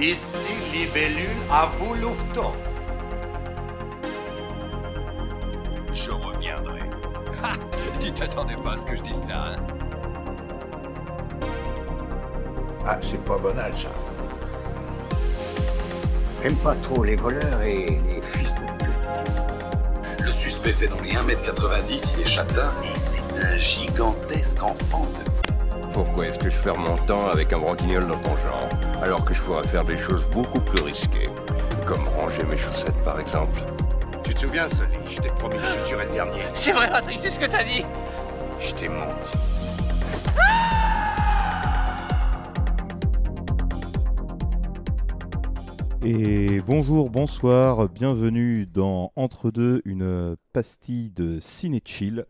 Ici Libellule à vous. Je reviendrai. Ha Tu t'attendais pas à ce que je dise ça, hein? Ah, c'est pas banal, ça. J'aime pas trop les voleurs et les fils de pute. Le suspect fait dans les 1m90, il est châtain et c'est un gigantesque enfant de... Pourquoi est-ce que je perds mon temps avec un branquignol dans ton genre, alors que je pourrais faire des choses beaucoup plus risquées, comme ranger mes chaussettes par exemple Tu te souviens, Sully Je t'ai promis que je te tuerais le dernier. C'est vrai, Patrick, c'est ce que t'as dit. Je t'ai menti. Et bonjour, bonsoir, bienvenue dans Entre deux, une pastille de ciné chill.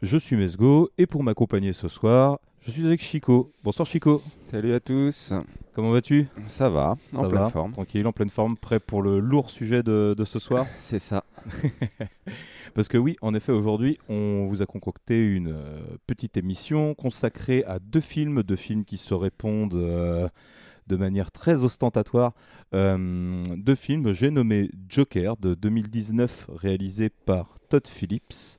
Je suis Mesgo et pour m'accompagner ce soir, je suis avec Chico. Bonsoir Chico, Salut à tous, comment vas-tu? Ça va, en pleine forme. Tranquille, en pleine forme, prêt pour le lourd sujet de, de ce soir C'est ça. Parce que oui, en effet, aujourd'hui, on vous a concocté une euh, petite émission consacrée à deux films, deux films qui se répondent euh, de manière très ostentatoire. Euh, deux films, j'ai nommé Joker de 2019, réalisé par Todd Phillips,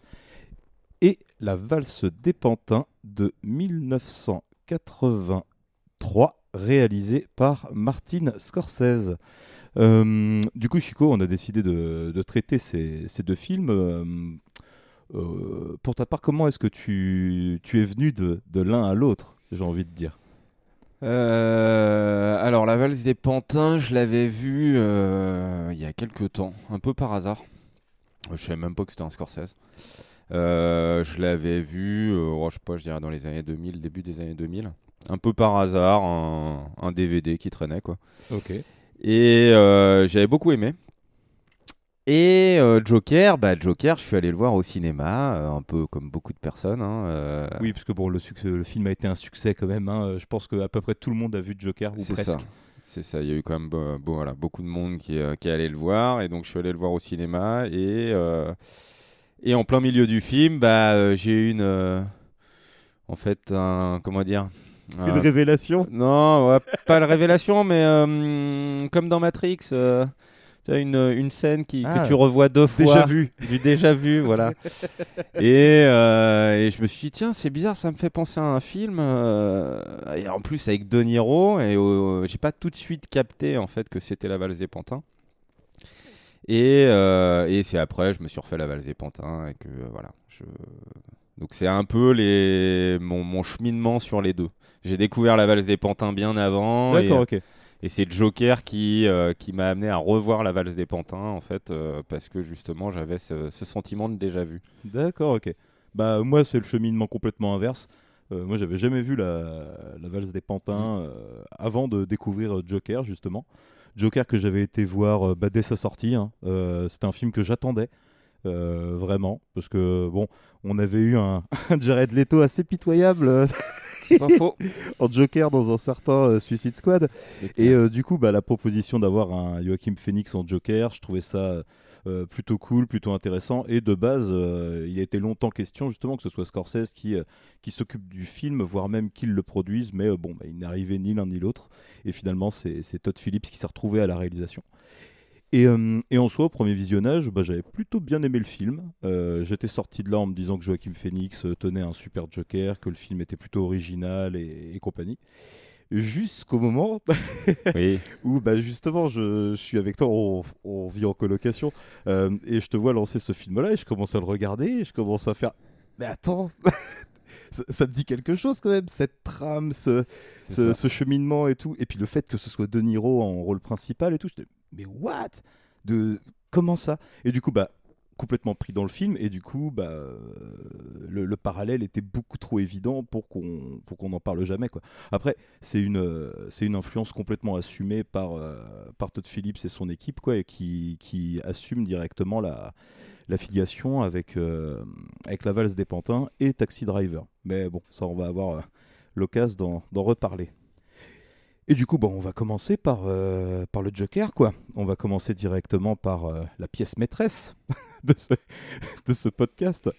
et La valse des pantins de 1983, réalisé par Martin Scorsese. Euh, du coup, Chico, on a décidé de, traiter ces, deux films. Euh, euh, pour ta part, comment est-ce que tu, es venu de, l'un à l'autre, j'ai envie de dire? Alors, La valse des pantins, je l'avais vu euh, il y a quelques temps, un peu par hasard. Je savais même pas que c'était un Scorsese. Euh, je l'avais vu, euh, oh, je sais pas, je dirais dans les années 2000, début des années 2000. Un peu par hasard, un, un DVD qui traînait, quoi. Ok. Et euh, j'avais beaucoup aimé. Et euh, Joker, bah Joker, je suis allé le voir au cinéma, euh, un peu comme beaucoup de personnes. hein, euh, Oui, parce que bon, le, succès, le film a été un succès quand même. hein. Je pense qu'à peu près tout le monde a vu Joker, ou c'est presque. ça. C'est ça, il y a eu quand même bon, voilà, beaucoup de monde qui, qui est allé le voir. Et donc je suis allé le voir au cinéma. Et, et en plein milieu du film, bah, euh, j'ai eu une... euh, en fait, un... Comment dire Une un- révélation? Non, ouais, pas la révélation, mais euh, comme dans Matrix, euh, tu as une, une scène qui, Ah, que tu revois deux fois. Déjà vu. Du déjà vu, voilà. et, euh, et je me suis dit, tiens, c'est bizarre, ça me fait penser à un film. euh, et en plus, avec De Niro, et euh, j'ai pas tout de suite capté en fait que c'était la valse des pantins. Et, euh, et c'est après, je me suis refait la valse des pantins, et que euh, voilà. Je... Donc c'est un peu les... mon, mon cheminement sur les deux. J'ai découvert la valse des pantins bien avant. et- D'accord, ok. et c'est Joker qui, euh, qui m'a amené à revoir la valse des pantins, en fait, euh, parce que justement, j'avais ce, ce sentiment de déjà vu. D'accord, ok. Bah moi c'est le cheminement complètement inverse. Euh, moi j'avais jamais vu la, la valse des pantins Mm. euh, avant de découvrir Joker justement. Joker que j'avais été voir euh, bah, dès sa sortie. hein. Euh, C'était un film que j'attendais euh, vraiment parce que bon on avait eu un, un Jared Leto assez pitoyable C'est pas faux. en Joker dans un certain euh, Suicide Squad. Et euh, du coup, bah, la proposition d'avoir un Joachim Phoenix en Joker, je trouvais ça euh, plutôt cool, plutôt intéressant. Et de base, il a été longtemps question justement que ce soit Scorsese qui, qui s'occupe du film, voire même qu'il le produise. Mais bon, bah, il n'est arrivé ni l'un ni l'autre. Et finalement, c'est Todd Phillips qui s'est retrouvé à la réalisation. Et, euh, et en soi, au premier visionnage, bah, j'avais plutôt bien aimé le film. Euh, J'étais sorti de là en me disant que Joachim Phoenix euh, tenait un super Joker, que le film était plutôt original et, et compagnie. Jusqu'au moment oui. où bah, justement je, je suis avec toi, on, on vit en colocation, euh, et je te vois lancer ce film-là, et je commence à le regarder, et je commence à faire... Mais attends ça, ça me dit quelque chose quand même, cette trame, ce, ce, cheminement et tout. Et puis le fait que ce soit De Niro en rôle principal et tout, j'étais, mais what? De, Comment ça? Et du coup, bah, complètement pris dans le film, et du coup, bah, euh, le, le parallèle était beaucoup trop évident pour qu'on pour qu'on n'en parle jamais. Quoi. Après, c'est une, euh, c'est une influence complètement assumée par, euh, par Todd Phillips et son équipe, quoi, et qui, qui assume directement la, la filiation avec, euh, avec la valse des pantins et Taxi Driver. Mais bon, ça, on va avoir euh, l'occasion d'en- reparler. Et du coup, bon, on va commencer par, euh, par le Joker, quoi. On va commencer directement par la pièce maîtresse de ce, de ce podcast.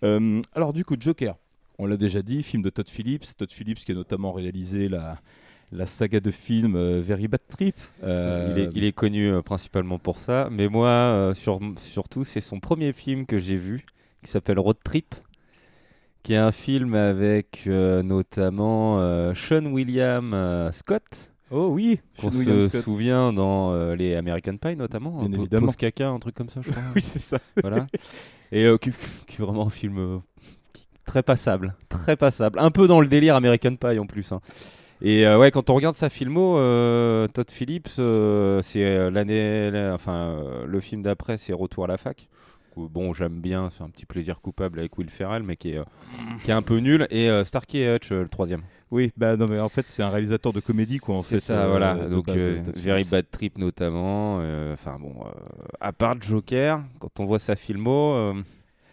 Alors, du coup, Joker, on l'a déjà dit, film de Todd Phillips. Todd Phillips qui a notamment réalisé la, la saga de films euh, Very Bad Trip. Euh, Il, est, il est connu euh, principalement pour ça, mais moi, euh, sur, surtout, c'est son premier film que j'ai vu, qui s'appelle Road Trip, qui est un film avec euh, notamment euh, Sean William euh, Scott, Oh oui, qu'on se Scott. souvient dans euh, les American Pie notamment, Bien évidemment. Pause caca, un truc comme ça, je crois. Oui, c'est ça. voilà. Et euh, qui, qui est vraiment un film euh, très passable, très passable, un peu dans le délire American Pie en plus. hein. Et euh, ouais, quand on regarde sa filmo, euh, Todd Phillips, euh, c'est l'année, la- enfin le film d'après, c'est Retour à la fac. Bon, j'aime bien, c'est un petit plaisir coupable avec Will Ferrell, mais qui est, qui est un peu nul. Et Starkey et Hutch, le troisième. Oui, bah non, mais en fait, c'est un réalisateur de comédie, quoi. En C'est ça, voilà. Donc, Very. Bad Trip notamment. Enfin bon, à part Joker, quand on voit sa filmo,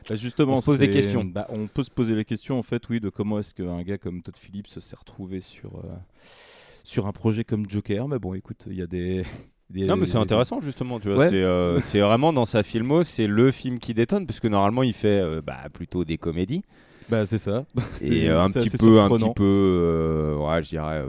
Bah, justement, On se pose des questions. bah, on peut se poser la question, en fait, oui, de comment est-ce qu'un gars comme Todd Phillips s'est retrouvé sur, euh, sur un projet comme Joker. Mais bon, écoute, il y a des. des- Non mais c'est intéressant justement, tu vois. Ouais. C'est euh, c'est vraiment dans sa filmo, c'est le film qui détonne parce que normalement il fait euh, bah, plutôt des comédies Bah, c'est ça. C'est- et euh, un petit peu, un petit peu, euh, ouais, je dirais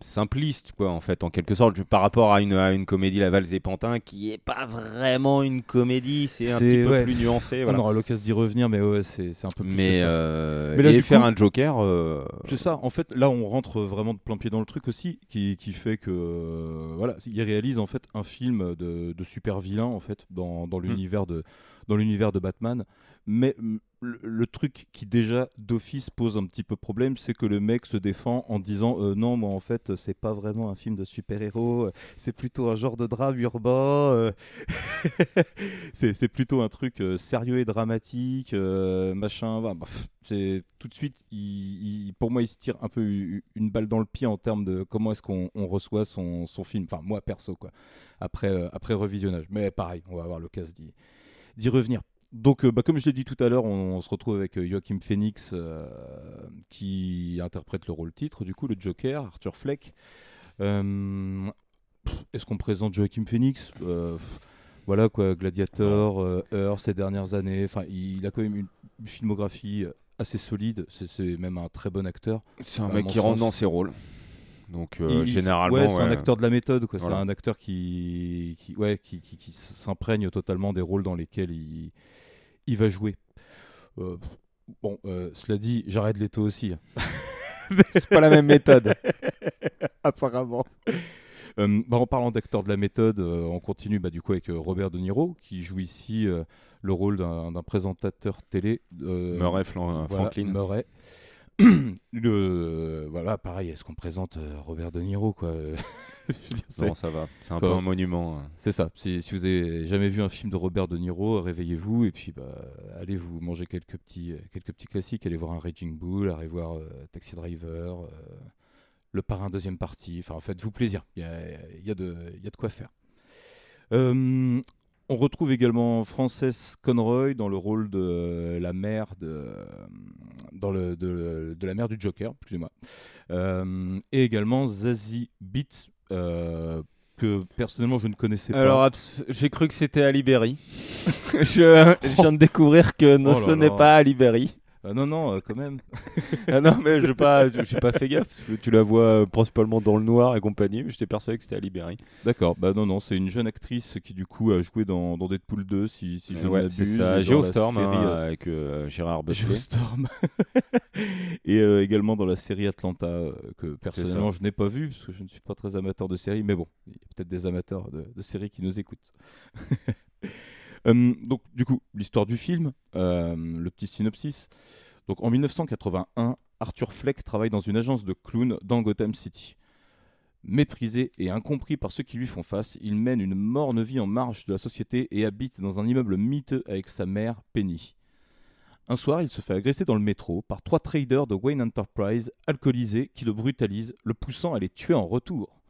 simpliste quoi en fait en quelque sorte par rapport à une, à une comédie La Valse et Pantin qui est pas vraiment une comédie, c'est un petit peu plus nuancé. On aura l'occasion d'y revenir, mais ouais, c'est un peu plus Mais, ça. euh, Mais là, et du faire coup- un Joker, euh, C'est ça, en fait, là on rentre vraiment de plein pied dans le truc aussi, qui, qui fait que euh, voilà, il réalise en fait un film de, de super vilain en fait dans, Mm. dans l'univers de dans l'univers de Batman. Mais le, truc qui déjà d'office pose un petit peu problème, c'est que le mec se défend en disant euh, non, moi en fait c'est pas vraiment un film de super héros, c'est plutôt un genre de drame urbain. euh. c'est plutôt un truc euh, sérieux et dramatique, euh, machin. bref, c'est tout de suite, pour moi, il se tire un peu une balle dans le pied en termes de comment est-ce qu'on on reçoit son, son film. Enfin, moi perso, quoi. Après, euh, après revisionnage. Mais pareil, on va avoir l'occasion d'y d'y revenir. Donc, euh, bah, comme je l'ai dit tout à l'heure, on, on se retrouve avec euh, Joachim Phoenix euh, qui interprète le rôle titre, du coup, le Joker, Arthur Fleck. Euh, Est-ce qu'on présente Joachim Phoenix? Euh, Voilà quoi, Gladiator, Heure ces dernières années. Enfin, il a quand même une, filmographie assez solide. C'est- même un très bon acteur. c'est un mec qui rentre dans ses rôles. Donc euh, Il- généralement, ouais, c'est un acteur de la méthode. quoi. Voilà. C'est un acteur qui, qui, ouais, qui, qui, qui s'imprègne totalement des rôles dans lesquels il, il va jouer. Euh, bon, euh, cela dit, j'arrête Leto aussi. c'est pas la même méthode. Apparemment. Euh, bah, en parlant d'acteurs de la méthode, euh, on continue bah, du coup avec euh, Robert De Niro qui joue ici euh, le rôle d'un présentateur télé. euh, Murray Flan- voilà, Franklin. Murray. le, voilà, pareil, est-ce qu'on présente euh, Robert De Niro quoi? Non, ça va. C'est un Quoi peu un monument. hein. C'est ça. Si, si vous avez jamais vu un film de Robert De Niro, réveillez-vous et puis bah, allez vous manger quelques petits, euh, quelques petits classiques. Allez voir un Raging Bull, allez voir euh, Taxi Driver, euh, Le Parrain deuxième partie. Enfin, faites-vous plaisir. Il y a, y a de, il y a de quoi faire. Euh, on retrouve également Frances Conroy dans le rôle de euh, la mère de, dans le, de, de la mère du Joker, excusez-moi. Euh, et également Zazie Beetz, euh, que personnellement je ne connaissais pas. Alors, j'ai cru que c'était à Libéry. je, je viens de découvrir que non, Oh là ce n'est pas à Ah non, non, euh, quand même. ah non, mais je n'ai pas, je- j'ai pas fait gaffe. parce que tu la vois euh, principalement dans le noir et compagnie. mais J'étais persuadé que c'était à Libéry. D'accord, bah non, non, c'est une jeune actrice qui du coup a joué dans, dans Deadpool 2, si, si je ne ouais, m'abuse. c'est ça. Geostorm hein, euh, avec euh, Gérard Butler. Geostorm. et également dans la série Atlanta, que personnellement je n'ai pas vu, parce que je ne suis pas très amateur de séries, mais bon, il y a peut-être des amateurs de, de séries qui nous écoutent. Euh, donc du coup, l'histoire du film, euh, le petit synopsis. Donc en 1981, Arthur Fleck travaille dans une agence de clowns dans Gotham City. Méprisé et incompris par ceux qui lui font face, il mène une morne vie en marge de la société et habite dans un immeuble miteux avec sa mère, Penny. Un soir, il se fait agresser dans le métro par trois traders de Wayne Enterprise alcoolisés qui le brutalisent, le poussant à les tuer en retour.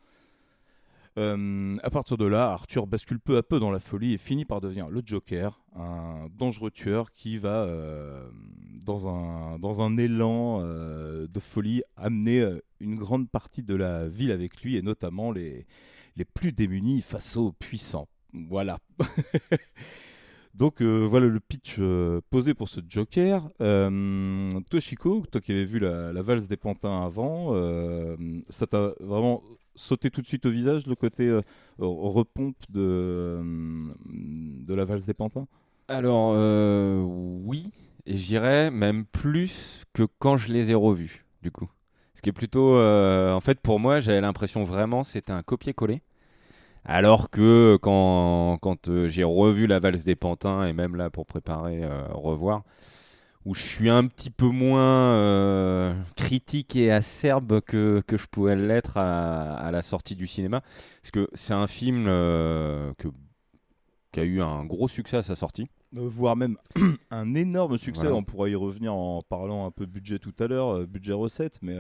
Euh, à partir de là, Arthur bascule peu à peu dans la folie et finit par devenir le Joker, un dangereux tueur qui va, euh, dans, un, dans un élan euh, de folie, amener euh, une grande partie de la ville avec lui, et notamment les, les plus démunis face aux puissants. Voilà. Donc voilà le pitch posé pour ce Joker. Euh, toi Chico, toi qui avais vu la, la valse des pantins avant, ça t'a vraiment sauté tout de suite au visage le côté euh, repompe de, euh, de la valse des pantins? Alors, euh, oui, et je dirais même plus que quand je les ai revus, du coup. Ce qui est plutôt. euh, en fait, pour moi, j'avais l'impression vraiment c'était un copier-coller. Alors que quand, quand j'ai revu la valse des pantins, et même là pour préparer revoir, où je suis un petit peu moins euh, critique et acerbe que, que je pouvais l'être à, à la sortie du cinéma. Parce que c'est un film euh, que, qui a eu un gros succès à sa sortie. Euh, voire même un énorme succès. Voilà. On pourra y revenir en parlant un peu budget tout à l'heure, budget recette, mais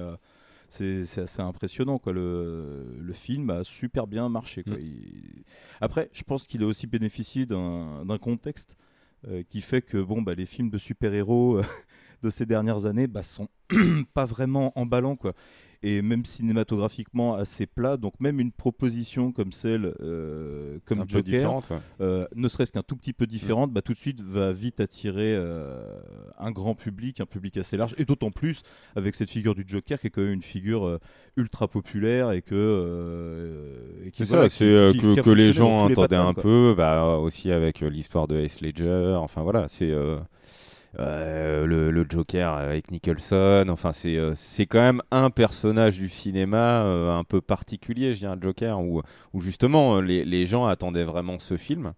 c'est assez impressionnant. Quoi. Le, le film a super bien marché. Quoi. Mm. Il- Après, je pense qu'il a aussi bénéficié d'un contexte euh, qui fait que bon, bah, les films de super-héros euh, de ces dernières années bah, sont pas vraiment emballants. Quoi. Et même cinématographiquement assez plat, donc même une proposition comme celle, euh, comme un Joker, ouais. euh, ne serait-ce qu'un tout petit peu différente, bah, tout de suite va vite attirer euh, un grand public, un public assez large, et d'autant plus avec cette figure du Joker qui est quand même une figure ultra populaire et que. et qui, C'est voilà, ça, c'est que, que les gens entendaient un quoi. peu, bah, aussi avec l'histoire de Heath Ledger, enfin voilà, c'est le, le Joker avec Nicholson, enfin c'est euh, c'est quand même un personnage du cinéma euh, un peu particulier, je dirais, le Joker, où, où justement euh, les, les gens attendaient vraiment ce film.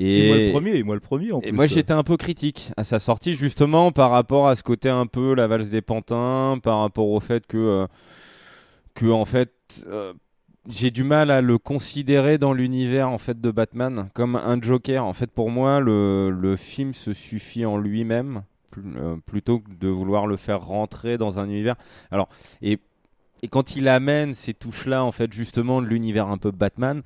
Et, moi le premier, et moi le premier en Et plus. moi j'étais un peu critique à sa sortie justement par rapport à ce côté un peu la valse des pantins, par rapport au fait que, euh, que en fait euh, j'ai du mal à le considérer dans l'univers en fait de Batman comme un Joker. En fait pour moi le, le film se suffit en lui-même pl- euh, plutôt que de vouloir le faire rentrer dans un univers. Alors et et quand il amène ces touches-là, en fait, justement, de l'univers un peu Batman,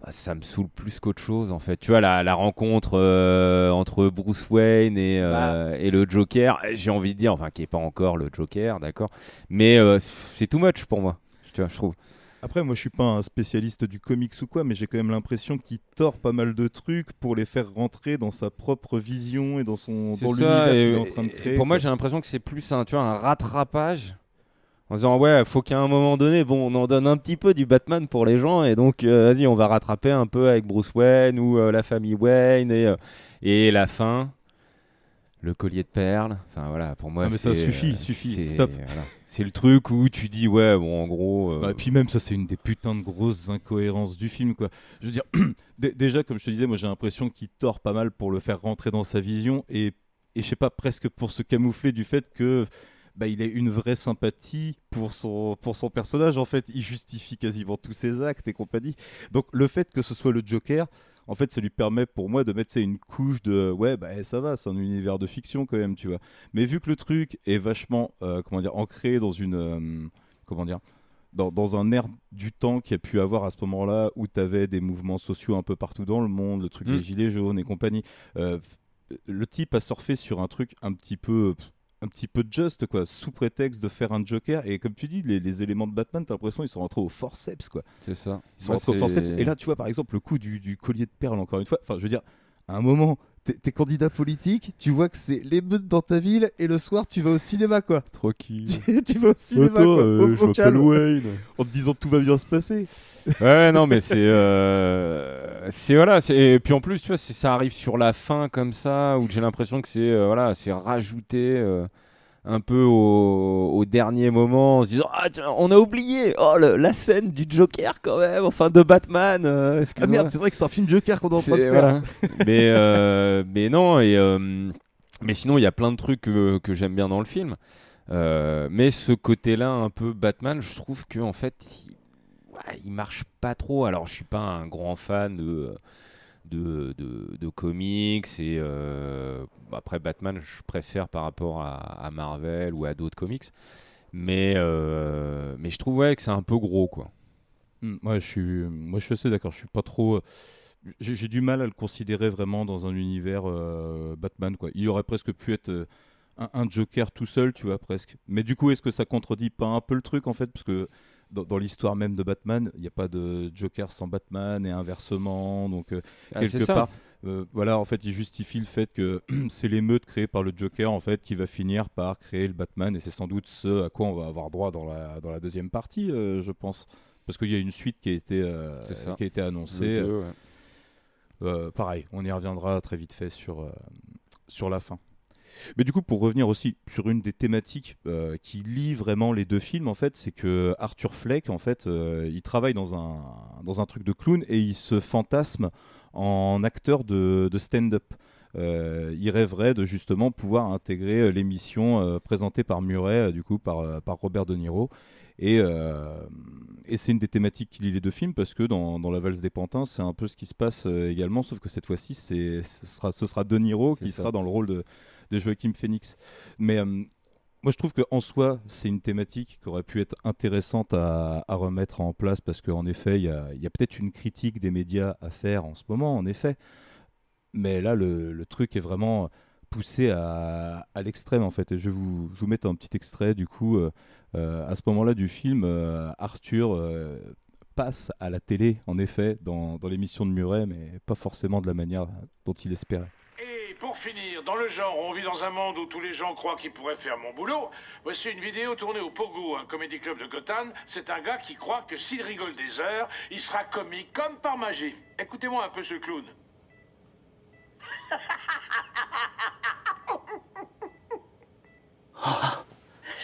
bah, ça me saoule plus qu'autre chose, en fait. Tu vois, la, la rencontre euh, entre Bruce Wayne et, euh, Bah, et le Joker, j'ai envie de dire, enfin, qui n'est pas encore le Joker, d'accord Mais euh, c'est too much pour moi, tu vois, je trouve. Après, moi je suis pas un spécialiste du comics ou quoi, mais j'ai quand même l'impression qu'il tord pas mal de trucs pour les faire rentrer dans sa propre vision et dans, son, C'est dans ça, l'univers qu'il et, est en train de créer. pour moi, j'ai l'impression que c'est plus un, tu vois, un rattrapage. En disant, ouais, faut qu'à un moment donné, bon, on en donne un petit peu du Batman pour les gens, et donc, euh, vas-y, on va rattraper un peu avec Bruce Wayne ou euh, la famille Wayne, et, euh, et la fin, le collier de perles. Enfin, voilà, pour moi, Ah, mais ça suffit, suffit, stop. voilà. C'est le truc où tu dis, ouais, bon, en gros. euh, Bah, et puis même ça c'est une des putains de grosses incohérences du film quoi. Je veux dire dé- déjà comme je te disais moi j'ai l'impression qu'il tord pas mal pour le faire rentrer dans sa vision et et je sais pas presque pour se camoufler du fait que bah, il a une vraie sympathie pour son pour son personnage en fait, il justifie quasiment tous ses actes et compagnie. Donc le fait que ce soit le Joker en fait, ça lui permet pour moi de mettre une couche de ouais, bah ça va, c'est un univers de fiction quand même, tu vois. Mais vu que le truc est vachement, euh, comment dire, ancré dans une, euh, comment dire, dans, dans un air du temps qu'il y a pu avoir à ce moment-là où tu avais des mouvements sociaux un peu partout dans le monde, le truc Mm. des gilets jaunes et compagnie. euh, le type a surfé sur un truc un petit peu un petit peu juste quoi sous prétexte de faire un Joker. Et comme tu dis les, les éléments de Batman t'as l'impression ils sont rentrés au forceps quoi. C'est ça. ils sont Moi, rentrés au forceps. et là tu vois par exemple le coup du, du collier de perles encore une fois. Enfin je veux dire à un moment t'es candidat politique tu vois que c'est l'émeute dans ta ville et le soir tu vas au cinéma quoi Tranquille. tu, tu vas au cinéma quoi, euh, au- au Wayne. en te disant que tout va bien se passer Ouais, non, mais c'est. euh, c'est voilà. Et puis en plus, tu vois, ça arrive sur la fin comme ça, où j'ai l'impression que c'est euh, voilà, c'est rajouté euh, un peu au, au dernier moment, en se disant Ah, tiens, on a oublié oh, le- la scène du Joker quand même, enfin de Batman. euh, ah merde c'est vrai que c'est un film Joker qu'on est en train de faire voilà. mais, euh, mais non, et, euh, mais sinon, il y a plein de trucs que, que j'aime bien dans le film. Euh, mais ce côté-là, un peu Batman, je trouve que en fait, il, ouais, il marche pas trop. Alors, je suis pas un grand fan de, de, de, comics et euh, après Batman, je préfère par rapport à, Marvel ou à d'autres comics. Mais, euh, mais je trouve ouais, que c'est un peu gros, quoi. Mm, ouais, je suis, moi, je suis assez d'accord. Je suis pas trop. J'ai du mal à le considérer vraiment dans un univers euh, Batman. Quoi. Il aurait presque pu être un, un Joker tout seul, tu vois, presque. Mais du coup, est-ce que ça contredit pas un peu le truc, en fait? Parce que dans, dans l'histoire même de Batman, il n'y a pas de Joker sans Batman et inversement. Donc, euh, Ah, quelque part, Euh, voilà, en fait, il justifie le fait que c'est l'émeute créée par le Joker, en fait, qui va finir par créer le Batman, et c'est sans doute ce à quoi on va avoir droit dans la, dans la deuxième partie, euh, je pense. Parce qu'il y a une suite qui a été, qui a été annoncée. Le deux, ouais. Pareil, on y reviendra très vite fait sur, sur la fin. Mais du coup, pour revenir aussi sur une des thématiques euh, qui lie vraiment les deux films, en fait, c'est que Arthur Fleck, en fait, euh, il travaille dans un, dans un truc de clown et il se fantasme en acteur de, de stand-up. Euh, il rêverait de justement pouvoir intégrer l'émission présentée par Murray, euh, du coup par, par Robert De Niro. Et, euh, et c'est une des thématiques qui lie les deux films parce que dans, dans La valse des pantins, c'est un peu ce qui se passe euh, également, sauf que cette fois-ci, ce sera, ce sera De Niro qui ça. sera dans le rôle de, de Joachim Phoenix. Mais euh, moi, je trouve qu'en soi, c'est une thématique qui aurait pu être intéressante à, remettre en place parce qu'en effet, il y a, peut-être une critique des médias à faire en ce moment, en effet. Mais là, le, truc est vraiment poussé à, l'extrême, en fait. Et je vais vous, vous mettre un petit extrait, du coup, euh, euh, à ce moment-là du film, Arthur passe à la télé, en effet, dans l'émission de Muret, mais pas forcément de la manière dont il espérait. Et pour finir, dans le genre, on vit dans un monde où tous les gens croient qu'ils pourraient faire mon boulot. Voici une vidéo tournée au Pogo, un comédie club de Gotham. C'est un gars qui croit que s'il rigole des heures, il sera comique comme par magie. Écoutez-moi un peu ce clown.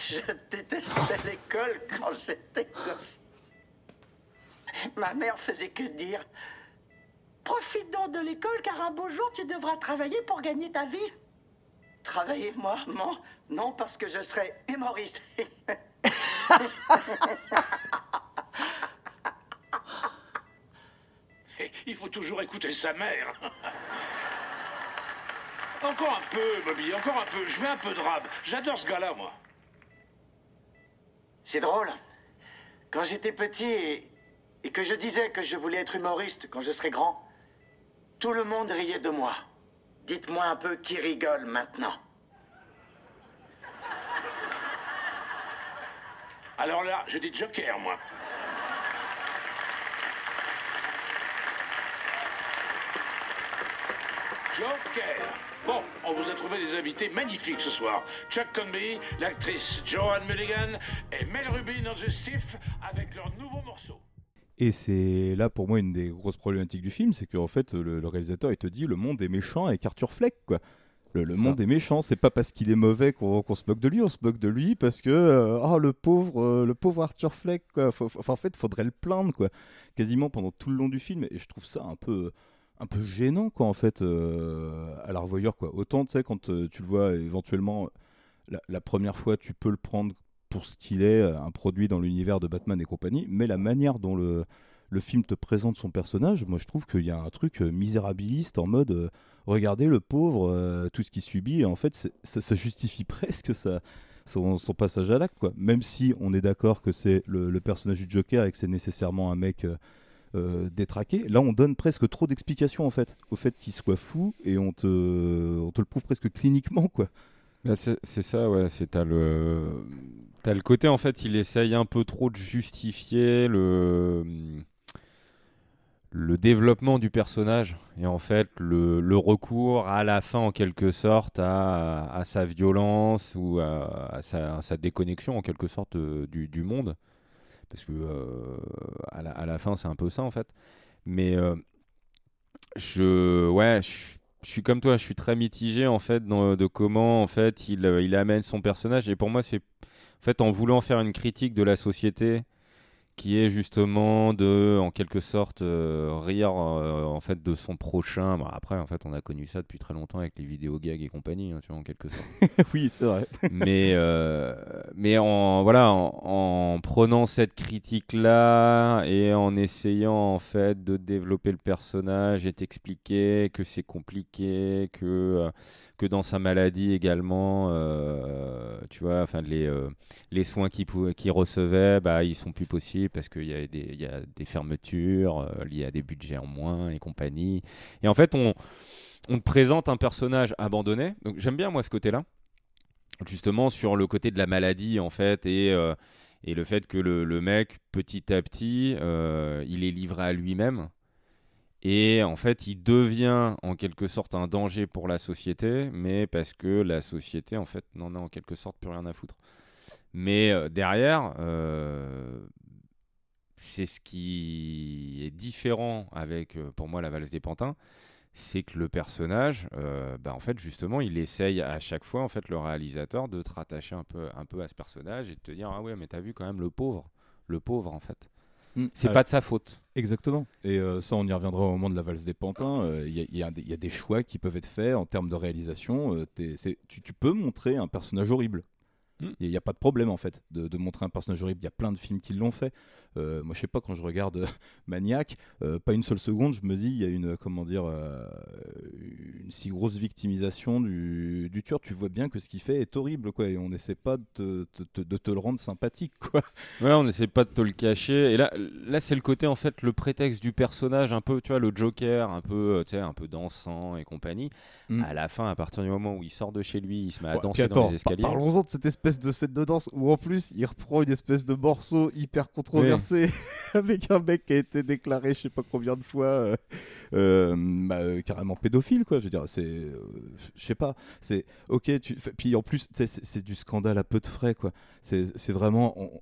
Je détestais l'école quand j'étais gosse. Ma mère faisait que dire Profite donc de l'école car un beau jour tu devras travailler pour gagner ta vie. Travailler, moi? Non, non parce que je serai humoriste. Et Il faut toujours écouter sa mère. Encore un peu, Bobby, encore un peu. Je veux un peu de rab. J'adore ce gars-là, moi. C'est drôle. Quand j'étais petit et, et que je disais que je voulais être humoriste quand je serais grand, tout le monde riait de moi. Dites-moi un peu qui rigole maintenant. Alors là, je dis Joker, moi. Joker. Bon, on vous a trouvé des invités magnifiques ce soir. Chuck Conby, l'actrice Joanne Mulligan et Mel Rubin dans The Stiff avec leur nouveau morceau. Et c'est là pour moi une des grosses problématiques du film, c'est qu'en fait le, le réalisateur il te dit le monde est méchant avec Arthur Fleck quoi. Le, monde est méchant, c'est pas parce qu'il est mauvais qu'on se moque de lui, on se moque de lui parce que euh, oh le pauvre euh, le pauvre Arthur Fleck quoi. Faut- faut- enfin, en fait faudrait le plaindre quoi, quasiment pendant tout le long du film et je trouve ça un peu un peu gênant quoi en fait euh, à la revoyure quoi. Autant tu sais quand euh, tu le vois éventuellement la, la première fois tu peux le prendre pour ce qu'il est, euh, un produit dans l'univers de Batman et compagnie, mais la manière dont le, le film te présente son personnage, moi je trouve qu'il y a un truc euh, misérabiliste en mode euh, regardez le pauvre, tout ce qu'il subit, et en fait ça, ça justifie presque sa- son, passage à l'acte. Même si on est d'accord que c'est le, le personnage du Joker et que c'est nécessairement un mec détraqué, là on donne presque trop d'explications en fait au fait qu'il soit fou et on te, on te le prouve presque cliniquement, quoi. Bah, c'est ça, ouais. C'est t'as le t'as côté en fait, il essaye un peu trop de justifier le le développement du personnage et en fait le, recours à la fin en quelque sorte à, sa violence ou à, sa, déconnexion en quelque sorte euh, du, du monde parce que euh, à, la, à la fin c'est un peu ça en fait mais euh, je ouais je je suis comme toi, je suis très mitigé en fait de comment en fait il, euh, il amène son personnage. Et pour moi c'est en voulant faire une critique de la société qui est justement de en quelque sorte euh, rire euh, en fait de son prochain. Bon, après en fait on a connu ça depuis très longtemps avec les vidéos gags et compagnie, hein, tu vois en quelque sorte oui, c'est vrai. mais euh, mais en voilà en, en prenant cette critique là et en essayant en fait de développer le personnage et t'expliquer que c'est compliqué que que dans sa maladie également euh, tu vois enfin les euh, les soins qu'il qu'il recevait bah ils sont plus possibles parce qu'il y a des fermetures euh, liées à des budgets en moins et compagnie. Et en fait on te présente un personnage abandonné. Donc j'aime bien moi ce côté là justement sur le côté de la maladie en fait et, euh, et le fait que le, le mec petit à petit euh, il est livré à lui-même Et en fait, il devient en quelque sorte un danger pour la société, mais parce que la société, en fait, n'en a en quelque sorte plus rien à foutre. Mais euh, derrière, euh, c'est ce qui est différent avec, euh, pour moi, la valse des pantins, c'est que le personnage, bah, en fait, justement, il essaye à chaque fois, en fait, le réalisateur, de te rattacher un peu, un peu à ce personnage et de te dire, ah ouais, mais t'as vu quand même le pauvre, le pauvre, en fait. Mm. C'est Ah, pas de sa faute. Exactement. Et euh, ça, on y reviendra au moment de la valse des pantins. Euh, Il y, a- y des- il y a des choix qui peuvent être faits en termes de réalisation. Euh, tu, tu peux montrer un personnage horrible. Mm. Il n'y a pas de problème en fait de, de montrer un personnage horrible. Il y a plein de films qui l'ont fait. Euh, moi, je sais pas quand je regarde euh, Maniac, euh, pas une seule seconde, je me dis il y a une comment dire euh, une si grosse victimisation du, du tueur. Tu vois bien que ce qu'il fait est horrible quoi. Et on n'essaie pas de te, de te le rendre sympathique quoi. Ouais, on essaie pas de te le cacher. Et là, là c'est le côté, en fait, le prétexte du personnage, un peu, tu vois, le Joker, un peu, tu sais, un peu dansant et compagnie. Mm. À la fin, à partir du moment où il sort de chez lui, il se met à Ouais, danser dans les escaliers. par- Parlons-en de cette espèce de scène de danse où en plus il reprend une espèce de morceau hyper controversé avec un mec qui a été déclaré je sais pas combien de fois euh, euh, bah, euh, carrément pédophile quoi. Je veux dire, c'est, je sais pas, c'est ok. Puis en plus c'est, du scandale à peu de frais quoi. C'est, vraiment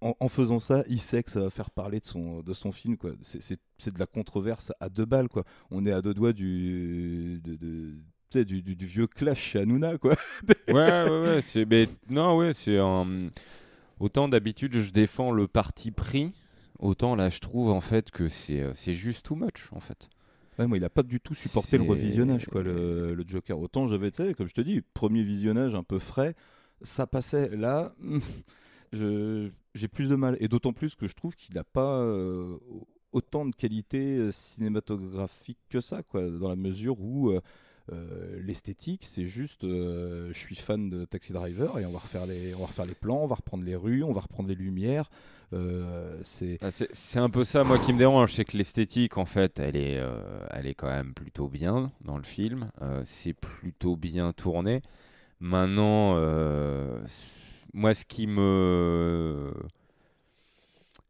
en, en faisant ça, il sait que ça va faire parler de son, de son film. quoi. C'est, de la controverse à deux balles. quoi. On est à deux doigts du, du, vieux clash chez Hanouna. Quoi. ouais, ouais, ouais. C'est, mais, non, ouais, c'est. Autant d'habitude, je défends le parti pris. Autant là, je trouve en fait que c'est, euh, c'est juste too much en fait. Ouais, moi, il a pas du tout supporté le revisionnage, quoi, le, le Joker. Autant j'avais, comme je te dis, premier visionnage un peu frais, ça passait. Là, j'ai plus de mal. Et d'autant plus que je trouve qu'il n'a pas euh, autant de qualité cinématographique que ça, quoi, dans la mesure où euh, euh, l'esthétique, c'est juste, euh, je suis fan de Taxi Driver et on va refaire les, on va refaire les plans, on va reprendre les rues, on va reprendre les lumières. Euh, c'est Ah, C'est c'est un peu ça, moi, qui me dérange, c'est que l'esthétique, en fait, elle est, elle est quand même plutôt bien dans le film. C'est plutôt bien tourné. Maintenant, moi, ce qui me,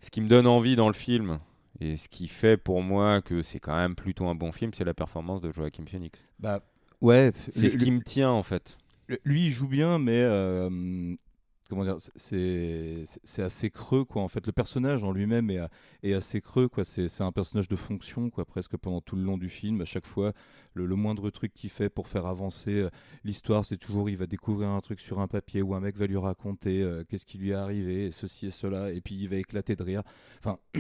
ce qui me donne envie dans le film et ce qui fait pour moi que c'est quand même plutôt un bon film, c'est la performance de Joaquin Phoenix. bah ouais. C'est ce qui me tient, en fait. Lui, il joue bien, mais euh, comment dire, c'est c'est- assez creux quoi. En fait, le personnage en lui-même est, a- est assez creux quoi. C'est un personnage de fonction quoi, presque pendant tout le long du film. À chaque fois, le, le moindre truc qu'il fait pour faire avancer euh, l'histoire, c'est toujours il va découvrir un truc sur un papier ou un mec va lui raconter euh, qu'est-ce qui lui est arrivé, et ceci et cela, et puis il va éclater de rire. Enfin.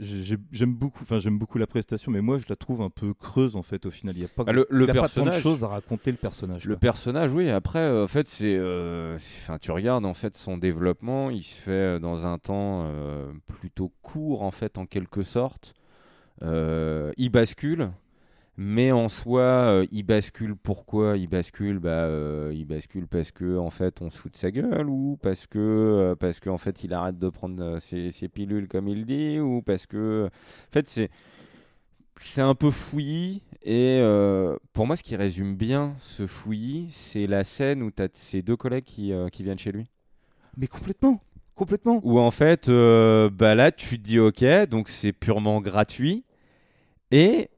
J'aime beaucoup, enfin j'aime beaucoup la prestation, mais moi je la trouve un peu creuse en fait au final. Il y a pas, Bah, le- le il y a pas tant de choses à raconter le personnage. Le quoi. personnage, oui. Après, euh, en fait, c'est, euh, c'est- enfin, tu regardes en fait son développement, il se fait euh, dans un temps euh, plutôt court, en fait, en quelque sorte. Euh, il bascule, mais en soi, euh, il bascule. Pourquoi il bascule? Bah, euh, il bascule parce que en fait, on se fout de sa gueule, ou parce que, euh, parce que en fait, il arrête de prendre ses, ses pilules comme il dit, ou parce que, en fait, c'est c'est un peu fouillis et pour moi ce qui résume bien ce fouillis c'est la scène où tu as ces deux collègues qui, qui viennent chez lui Mais complètement, complètement. où en fait bah là tu te dis ok donc c'est purement gratuit et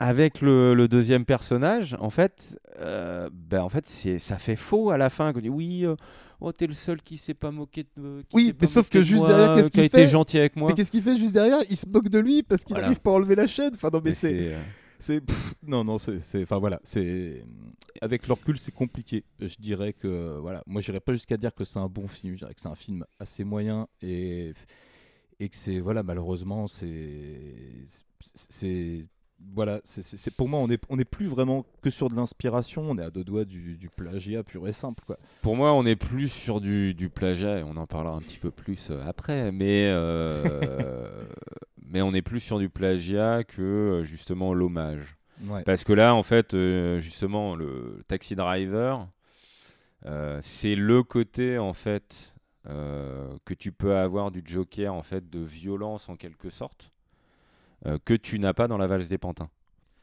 avec le, le deuxième personnage en fait euh, bah, en fait c'est ça fait faux à la fin dit oui euh, oh t'es le seul qui s'est pas moqué de euh, qui Oui, mais sauf que juste moi, derrière, qu'est-ce a qu'il fait gentil avec moi Mais qu'est-ce qu'il fait juste derrière? Il se moque de lui parce qu'il Voilà. n'arrive pas à enlever la chaîne. Enfin non, mais c'est, c'est, euh, non, non, c'est, enfin voilà, c'est, avec le recul, c'est compliqué. Je dirais que, voilà, moi, j'irais pas jusqu'à dire que c'est un bon film. Je dirais que c'est un film assez moyen et et que c'est, voilà, malheureusement, c'est, c'est- voilà, c'est, pour moi, on est, on est plus vraiment que sur de l'inspiration. On est à deux doigts du, du plagiat pur et simple, quoi. Pour moi, on est plus sur du, du plagiat, et on en parlera un petit peu plus euh, après, mais, euh, mais on est plus sur du plagiat que euh, justement l'hommage. Ouais. Parce que là, en fait, justement, le Taxi Driver, euh, c'est le côté, en fait, euh, que tu peux avoir du Joker, en fait, de violence, en quelque sorte, que tu n'as pas dans la valse des pantins.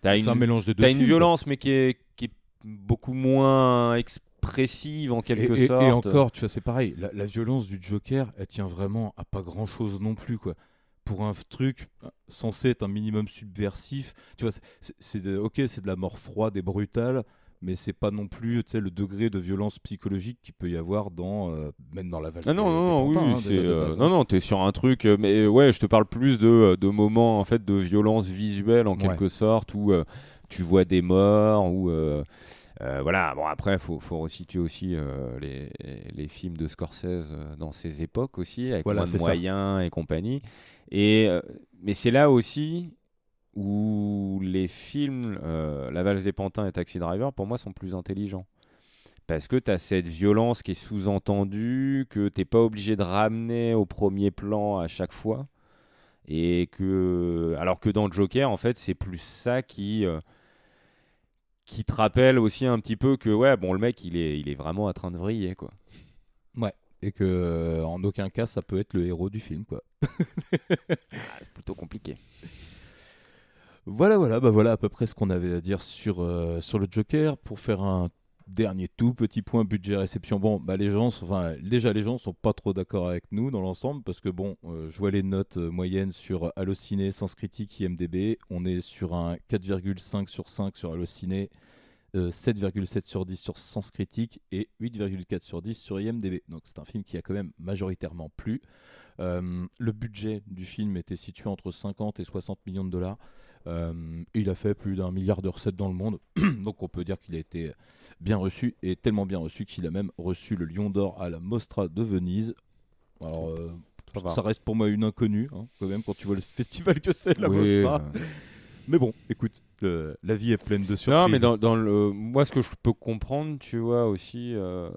T'as C'est une, un mélange des deux. t'as une films, violence, mais qui est, qui est beaucoup moins expressive, en quelque et, et- sorte. et encore, tu vois, c'est pareil. La, la violence du Joker, elle tient vraiment à pas grand chose non plus, quoi. pour un truc censé être un minimum subversif, tu vois, c'est- c'est c'est de- ok, c'est de la mort froide et brutale, mais c'est pas non plus, le degré de violence psychologique qu'il peut y avoir dans, euh, même dans la valse. Ah non, non, non, oui, pantins, oui, hein, déjà, euh, base, non, hein. non, t'es sur un truc, euh, mais euh, ouais, je te parle plus de, de moments en fait de violence visuelle en Ouais. quelque sorte où euh, tu vois des morts ou voilà. Bon après, faut, faut resituer aussi les, les films de Scorsese dans ces époques aussi avec Voilà, moins de c'est ça. moyens et compagnie. Et mais c'est là aussi où les films, euh, La valse des pantins et Taxi Driver, pour moi, sont plus intelligents. Parce que tu as cette violence qui est sous-entendue, que t'es pas obligé de ramener au premier plan à chaque fois. Et que. Alors que dans Joker, en fait, c'est plus ça qui. euh, qui te rappelle aussi un petit peu que, ouais, bon, le mec, il est, il est vraiment en train de vriller, quoi. Et que, euh, en aucun cas, ça peut être le héros du film, quoi. C'est plutôt compliqué. Voilà, voilà, bah voilà à peu près ce qu'on avait à dire sur, euh, sur le Joker. Pour faire un dernier tout petit point budget réception. Bon, bah les gens, enfin déjà les gens sont pas trop d'accord avec nous dans l'ensemble parce que bon, euh, je vois les notes euh, moyennes sur Allociné, Sens Critique, IMDb. On est sur un 4,5 sur 5 sur Allociné, euh, 7,7 sur 10 sur Sens Critique et 8,4 sur 10 sur IMDb. Donc c'est un film qui a quand même majoritairement plu. Le budget du film était situé entre 50 et 60 millions de dollars. Euh, il a fait plus d'un milliard de recettes dans le monde, donc on peut dire qu'il a été bien reçu et tellement bien reçu qu'il a même reçu le Lion d'Or à la Mostra de Venise. Alors, euh, Ça reste pour moi une inconnue, hein, quand même, quand tu vois le festival que c'est, la Oui, Mostra. euh, Mais bon, écoute, la vie est pleine de surprises. Non, mais dans, dans le, moi, ce que je peux comprendre, tu vois, aussi, euh,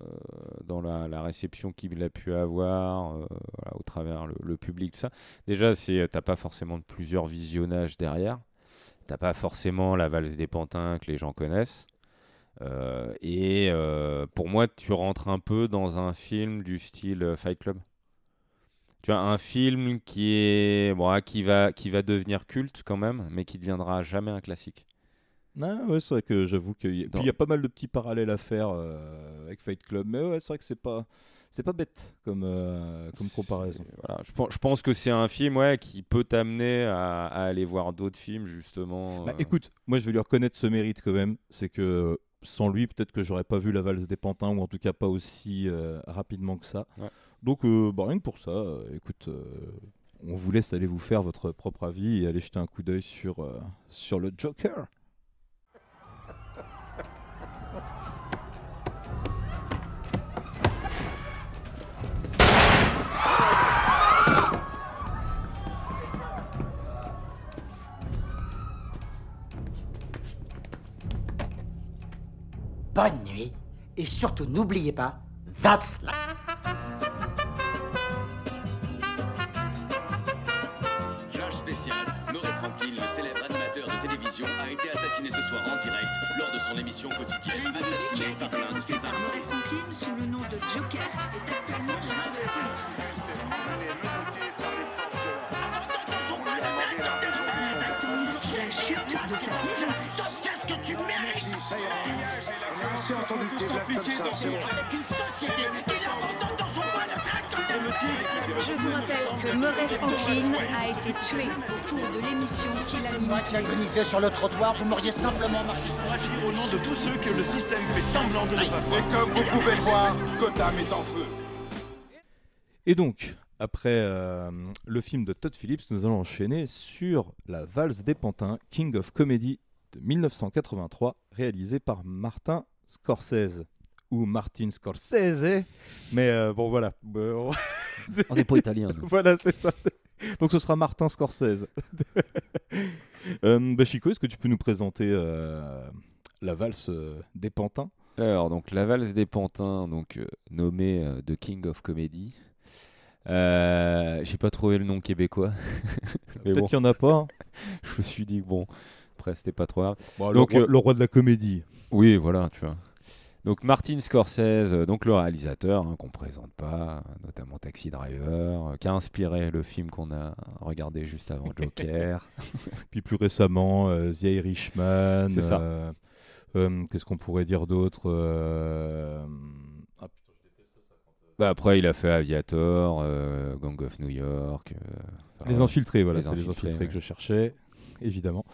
dans la, la réception qu'il a pu avoir, euh, voilà, au travers le, le public, tout ça, déjà, c'est, t'as pas forcément de plusieurs visionnages derrière. T'as pas forcément la valse des pantins que les gens connaissent. Euh, et euh, pour moi, tu rentres un peu dans un film du style euh, Fight Club. Tu as un film qui est bon, ah, qui va qui va devenir culte quand même, mais qui deviendra jamais un classique. Ah ouais, c'est vrai que j'avoue qu'il y, y a pas mal de petits parallèles à faire euh, avec Fight Club. Mais ouais, c'est vrai que c'est pas, c'est pas bête comme, euh, comme comparaison. Voilà, je, pense, je pense que c'est un film ouais, qui peut t'amener à, à aller voir d'autres films justement. Bah, euh, écoute, moi je vais lui reconnaître ce mérite quand même. C'est que sans lui, peut-être que j'aurais pas vu la valse des pantins, ou en tout cas pas aussi euh, rapidement que ça. Ouais. Donc bah, rien que pour ça, écoute, on vous laisse aller vous faire votre propre avis et aller jeter un coup d'œil sur, sur le Joker. Bonne nuit. Et surtout, n'oubliez pas, that's life. Flash spécial. Murray Franklin, le célèbre animateur de télévision, a été assassiné ce soir en direct lors de son émission quotidienne. Assassiné par l'un de ses Murray Franklin, sous le nom de Joker, est actuellement aux mains de la police. Que tu mérites J'ai entendu s'impliquer dans ce... Avec une société qui l'abandonne dans son traite Je vous rappelle que Murray Franklin a été tué au cours de l'émission qu'il. Moi qui agonisais sur le trottoir, vous m'auriez simplement marché dessus. agir au nom de tous ceux que le système fait semblant de ne pas voir. Et comme vous pouvez le voir, Gotham est en feu. Et donc, après euh, le film de Todd Phillips, nous allons enchaîner sur La valse des pantins, King of Comedy de 1983, réalisé par Martin Scorsese. Ou Martin Scorsese, mais euh, bon voilà. On n'est pas italien. nous. voilà, c'est ça. Donc ce sera Martin Scorsese. euh, bah, Chico, est-ce que tu peux nous présenter euh, la valse euh, des pantins? Alors, donc, la valse des pantins, donc euh, nommée euh, The King of Comedy. Euh, J'ai pas trouvé le nom québécois. Mais Peut-être bon, qu'il n'y en a pas. hein. je me suis dit que bon, après, c'était pas trop grave. Bon, Donc, le, roi, euh, le roi de la comédie. Oui, voilà, tu vois. Donc Martin Scorsese, euh, donc le réalisateur hein, qu'on présente pas, notamment Taxi Driver, euh, qui a inspiré le film qu'on a regardé juste avant Joker. Puis plus récemment, euh, The Irishman. C'est ça. euh, euh, Qu'est-ce qu'on pourrait dire d'autre euh, ah, Bah, après, il a fait Aviator, euh, Gang of New York. euh, enfin, Les infiltrés, voilà, c'est les Infiltrés, que je cherchais, évidemment.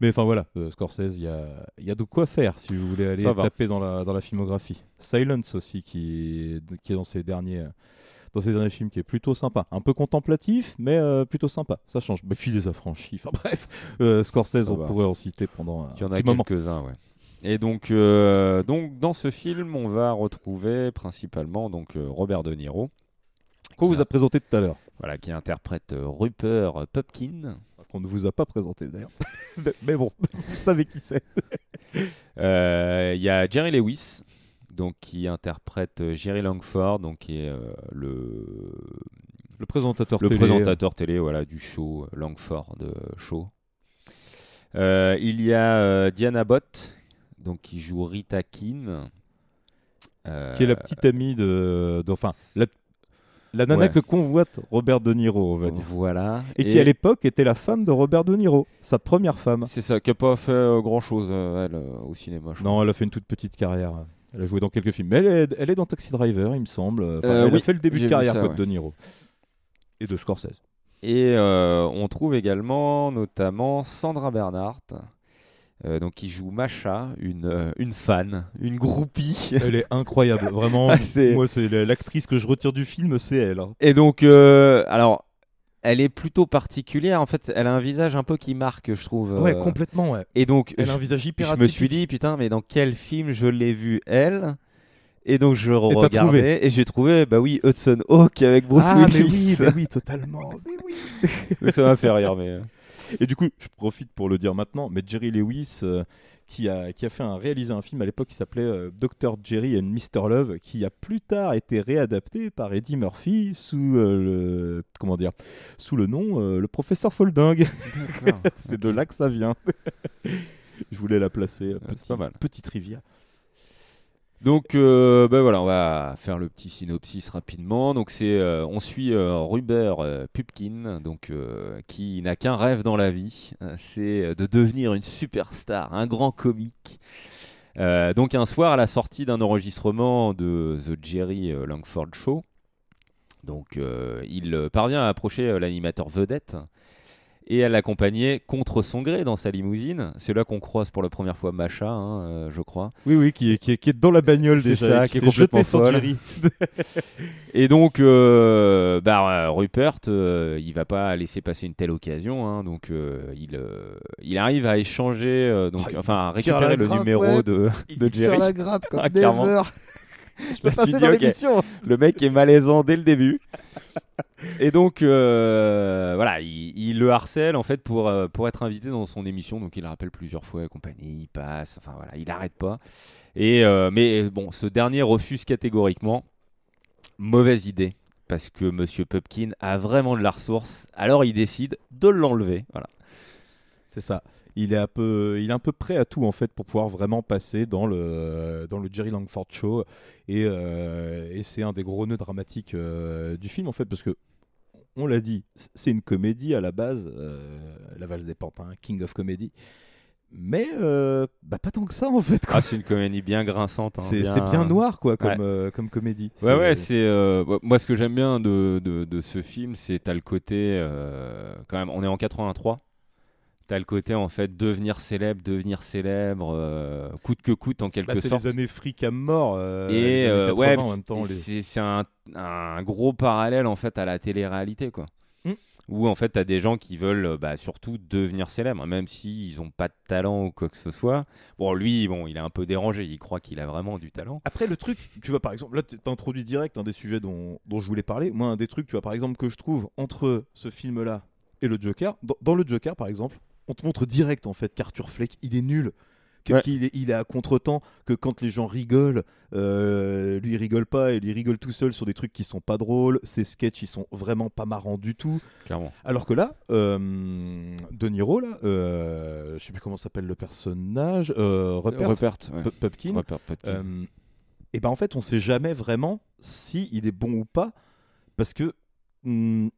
Mais enfin voilà, euh, Scorsese, il y a, y a de quoi faire si vous voulez aller taper dans la, dans la filmographie. Silence aussi, qui est, qui est dans ses derniers. euh, Dans ses derniers films, qui est plutôt sympa. Un peu contemplatif, mais euh, plutôt sympa. Ça change. Mais puis les affranchis. Enfin bref, euh, Scorsese, on pourrait en citer pendant un Il y en a quelques-uns, ouais. Et donc, euh, donc, dans ce film, on va retrouver principalement donc Robert De Niro. Qu'on vous a- a présenté tout à l'heure. Voilà, qui interprète Rupert Pupkin. Qu'on ne vous a pas présenté d'ailleurs. mais bon, vous savez qui c'est. Euh, Il y a Jerry Lewis, donc qui interprète euh, Jerry Langford, donc qui est euh, le Le présentateur le télé. présentateur télé, voilà, du show Langford Show. Euh, il y a Diana Bott, donc qui joue Rita Keane. Qui est la petite amie de. de- enfin, la, la nana Ouais. que convoite Robert De Niro, on va dire. Voilà. Et, qui à l'époque était la femme de Robert De Niro, sa première femme. C'est ça, qui n'a pas fait grand chose, elle, euh, au cinéma. je Non, elle a fait une toute petite carrière. Elle a joué dans quelques films. Mais elle est, elle est dans Taxi Driver, il me semble. Enfin, Euh, elle oui, a fait le début de carrière ça, quoi, ouais. de De Niro. Et de Scorsese. Et euh, on trouve également, notamment, Sandra Bernhardt, euh, donc qui joue Masha, une, euh, une fan, une groupie. Elle est incroyable, vraiment. Ah, Moi, c'est la- l'actrice que je retire du film, c'est elle. hein. Et donc, euh, alors, elle est plutôt particulière. En fait, elle a un visage un peu qui marque, je trouve. Ouais, euh, complètement, ouais. Et donc, Elle a un visage hyper Je me suis dit, putain, mais dans quel film je l'ai vue, elle? Et donc, je regardais et j'ai trouvé, bah oui, Hudson Hawk avec Bruce ah, mais oui, Willis. mais oui, totalement. Mais oui. Mais ça m'a fait rire, mais. Et du coup, je profite pour le dire maintenant, mais Jerry Lewis, euh, qui, a, qui a fait un, réalisé un film à l'époque qui s'appelait euh, Dr. Jerry and Mr. Love, qui a plus tard été réadapté par Eddie Murphy sous euh, le comment dire, sous le nom euh, le professeur Folding. C'est de là que ça vient. je voulais la placer. Ah, petit, pas mal. petit trivia. Donc, euh, ben voilà, on va faire le petit synopsis rapidement. Euh, on suit euh, Rubert euh, Pupkin, donc qui n'a qu'un rêve dans la vie, euh, c'est de devenir une superstar, un grand comique. Donc, un soir, à la sortie d'un enregistrement de The Jerry Langford Show, donc il parvient à approcher l'animateur vedette et à l'accompagner contre son gré dans sa limousine. C'est là qu'on croise pour la première fois Macha, hein, euh, je crois. Oui, oui, qui est, qui est, qui est dans la bagnole C'est déjà, ça, et qui est jeté complètement sur folle. Jerry. Et donc, euh, bah, Rupert, euh, il va pas laisser passer une telle occasion. hein, donc, euh, il, euh, il arrive à échanger, euh, donc, Oh, il enfin, à récupérer le grappe, numéro ouais. de, Il de tire Jerry. la grappe comme Ah. Je peux passer dans l'émission. Le mec est malaisant dès le début. Et donc, euh, voilà, il, il le harcèle en fait pour, euh, pour être invité dans son émission. Donc, il le rappelle plusieurs fois et compagnie. Il passe, enfin voilà, il n'arrête pas. Et, euh, mais bon, ce dernier refuse catégoriquement. Mauvaise idée. Parce que Monsieur Pupkin a vraiment de la ressource. Alors, il décide de l'enlever. Voilà. C'est ça. Il est, un peu, il est un peu prêt à tout en fait pour pouvoir vraiment passer dans le, dans le Jerry Langford Show. Et, euh, et c'est un des gros nœuds dramatiques euh, du film en fait parce que, on l'a dit, c'est une comédie à la base, euh, La valse des pantins, King of Comedy. Mais euh, bah, pas tant que ça en fait. quoi. Ah, c'est une comédie bien grinçante. hein, c'est bien noir quoi comme, Ouais. comme comédie. Ouais, ouais, c'est. moi, ce que j'aime bien de, de, de ce film, c'est t'as le côté. quand même, on est en 83. T'as le côté, en fait, devenir célèbre, devenir célèbre, euh, coûte que coûte, en quelque Bah, c'est sorte. les années fric à mort. euh, Et euh, 80 ouais, en même temps. et les- c'est un, un gros parallèle, en fait, à la télé-réalité, quoi. Mm. Où, en fait, t'as des gens qui veulent bah, surtout devenir célèbres, même s'ils ont pas de talent ou quoi que ce soit. Bon, lui, bon, il est un peu dérangé, il croit qu'il a vraiment du talent. Après, le truc, tu vois, par exemple, là, tu introduit direct un des sujets dont, dont je voulais parler. Moi, un des trucs, tu vois, par exemple, que je trouve entre ce film-là et le Joker, dans, dans le Joker, par exemple, on te montre direct, en fait, qu'Arthur Fleck, il est nul. que- Ouais. Qu'il est, il est à contre-temps, que quand les gens rigolent, euh, lui il rigole pas, et il rigole tout seul sur des trucs qui sont pas drôles. Ses sketchs, ils sont vraiment pas marrants du tout. Clairement. Alors que là, euh, De Niro, là, euh, je sais plus comment s'appelle le personnage, euh, Rupert, Rupert, ouais. Pupkin. Rupert Pupkin. Et ben en fait, on sait jamais vraiment si il est bon ou pas, parce que hum,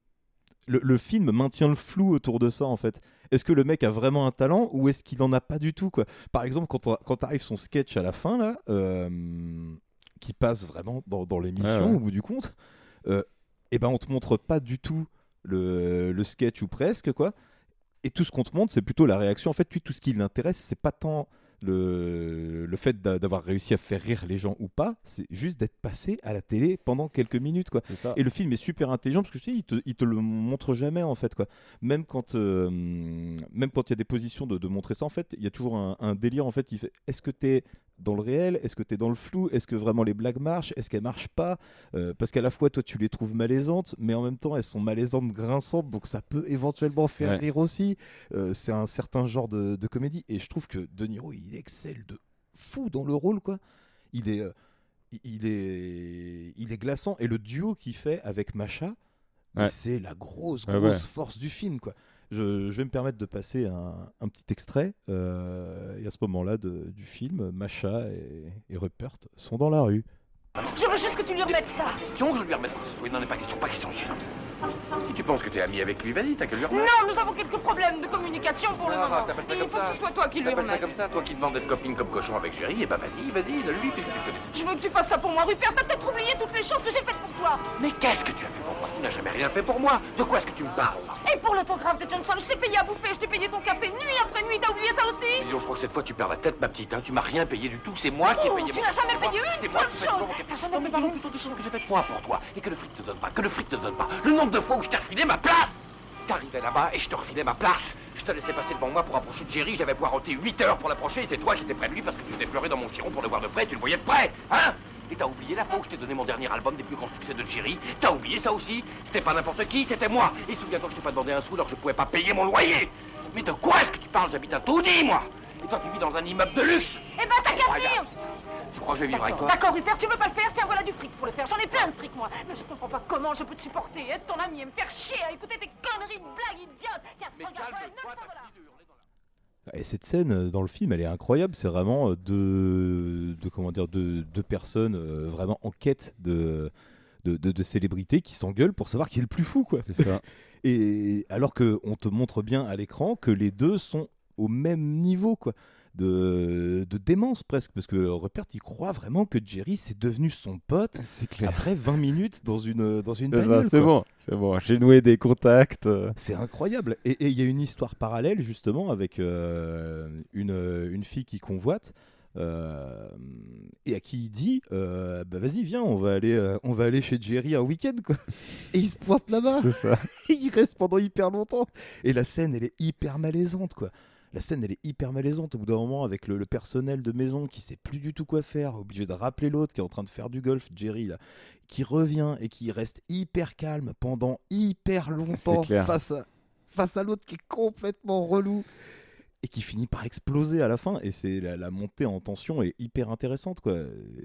le, le film maintient le flou autour de ça en fait. Est-ce que le mec a vraiment un talent ou est-ce qu'il en a pas du tout quoi? Par exemple, quand, quand arrive son sketch à la fin là, euh, qui passe vraiment dans, dans l'émission Ouais, ouais. au bout du compte, euh, et ben on te montre pas du tout le, le sketch ou presque quoi. Et tout ce qu'on te montre, c'est plutôt la réaction. En fait, lui, tout ce qui l'intéresse, c'est pas tant le, le fait d'a- d'avoir réussi à faire rire les gens ou pas, c'est juste d'être passé à la télé pendant quelques minutes quoi. ça. Et le film est super intelligent parce que je te dis, il te, il te le montre jamais en fait quoi. Même quand euh, même quand il y a des positions de, de montrer ça en fait, il y a toujours un, un délire en fait qui fait est-ce que t'es dans le réel Est-ce que t'es dans le flou Est-ce que vraiment les blagues marchent Est-ce qu'elles marchent pas Euh, Parce qu'à la fois toi tu les trouves malaisantes, mais en même temps elles sont malaisantes, grinçantes, donc ça peut éventuellement faire Ouais. rire aussi. Euh, c'est un certain genre de, de comédie et je trouve que De Niro il excelle de fou dans le rôle quoi. Il est euh, il- est il est glaçant et le duo qu'il fait avec Macha, Ouais. c'est la grosse grosse ouais. force du film quoi. Je, je vais me permettre de passer un, un petit extrait. euh, et à ce moment-là du film, Macha et, et Rupert sont dans la rue. Je veux juste que tu lui remettes ça. Question que je lui remette quoi que ce soit. Il n'en est pas question, pas question, Susan. Si tu penses que t'es ami avec lui, vas-y, t'as qu'à lui remettre. Non, nous avons quelques problèmes de communication pour le Ah, moment. ça Et il faut ça que ce soit toi qui lui T'appelles ça comme ça, toi qui te vends d'être copine comme cochon avec Jerry, et bah vas-y, vas-y, donne-lui, puisque tu le connais. Je veux que tu fasses ça pour moi, Rupert. T'as peut-être oublié toutes les choses que j'ai faites pour toi. Mais qu'est-ce que tu as fait pour moi? Tu n'as jamais rien fait pour moi. De quoi est-ce que tu me parles? Et pour l'autographe de Johnson, je t'ai payé à bouffer, je t'ai payé ton café nuit après nuit. T'as oublié ça aussi? Disons, je crois que cette fois tu perds la tête, ma petite. Hein. Tu m'as rien payé du tout. C'est moi qui ai Oh, payé tu n'as jamais payé une seule chose. T'as jamais mais payé une seule des choses que j'ai faites moi pour toi et que le fric te donne pas. Que le fric te donne pas. Le nombre de fois où je t'ai refilé ma place T'arrivais là-bas et je te refilais ma place. Je te laissais passer devant moi pour approcher de Jerry. J'avais poireauté 8 heures pour l'approcher et c'est toi qui étais près de lui parce que tu venais pleurer dans mon giron pour le voir de près. Tu le voyais de près, hein? Et t'as oublié la fois où je t'ai donné mon dernier album des plus grands succès de Jerry? T'as oublié ça aussi? C'était pas n'importe qui, c'était moi. Et souviens-toi que je t'ai pas demandé un sou alors que je pouvais pas payer mon loyer. Mais de quoi est-ce que tu parles? J'habite à Tony, moi. Et toi, tu vis dans un immeuble de luxe. Eh ben, t'as qu'à venir. Tu crois que je vais vivre avec toi D'accord, Rupert, tu veux pas le faire Tiens, voilà du fric pour le faire. J'en ai plein de fric, moi. Mais je comprends pas comment je peux te supporter, être ton ami et me faire chier à écouter tes conneries de blagues idiotes. Tiens, regarde, voilà, 900 dollars. Et cette scène euh, dans le film, elle est incroyable. C'est vraiment euh, deux, deux, comment dire, deux, deux personnes euh, vraiment en quête de, de, de, de célébrité qui s'engueulent pour savoir qui est le plus fou. Quoi. C'est ça. Et alors qu'on te montre bien à l'écran que les deux sont au même niveau quoi, de, de démence presque. Parce que Rupert, il croit vraiment que Jerry, c'est devenu son pote après 20 minutes dans une, dans une C'est bon, c'est bon. J'ai noué des contacts. euh. C'est incroyable. Et il y a une histoire parallèle justement avec euh, une, une fille qui convoite. euh, et à qui il dit euh, bah vas-y viens on va aller euh, on va aller chez Jerry un week-end quoi et il se pointe là-bas C'est ça. Et il reste pendant hyper longtemps et la scène elle est hyper malaisante quoi la scène elle est hyper malaisante. Au bout d'un moment avec le, le personnel de maison qui sait plus du tout quoi faire obligé de rappeler l'autre qui est en train de faire du golf Jerry là qui revient et qui reste hyper calme pendant hyper longtemps face à face à l'autre qui est complètement relou et qui finit par exploser à la fin. Et c'est la, la montée en tension est hyper intéressante quoi.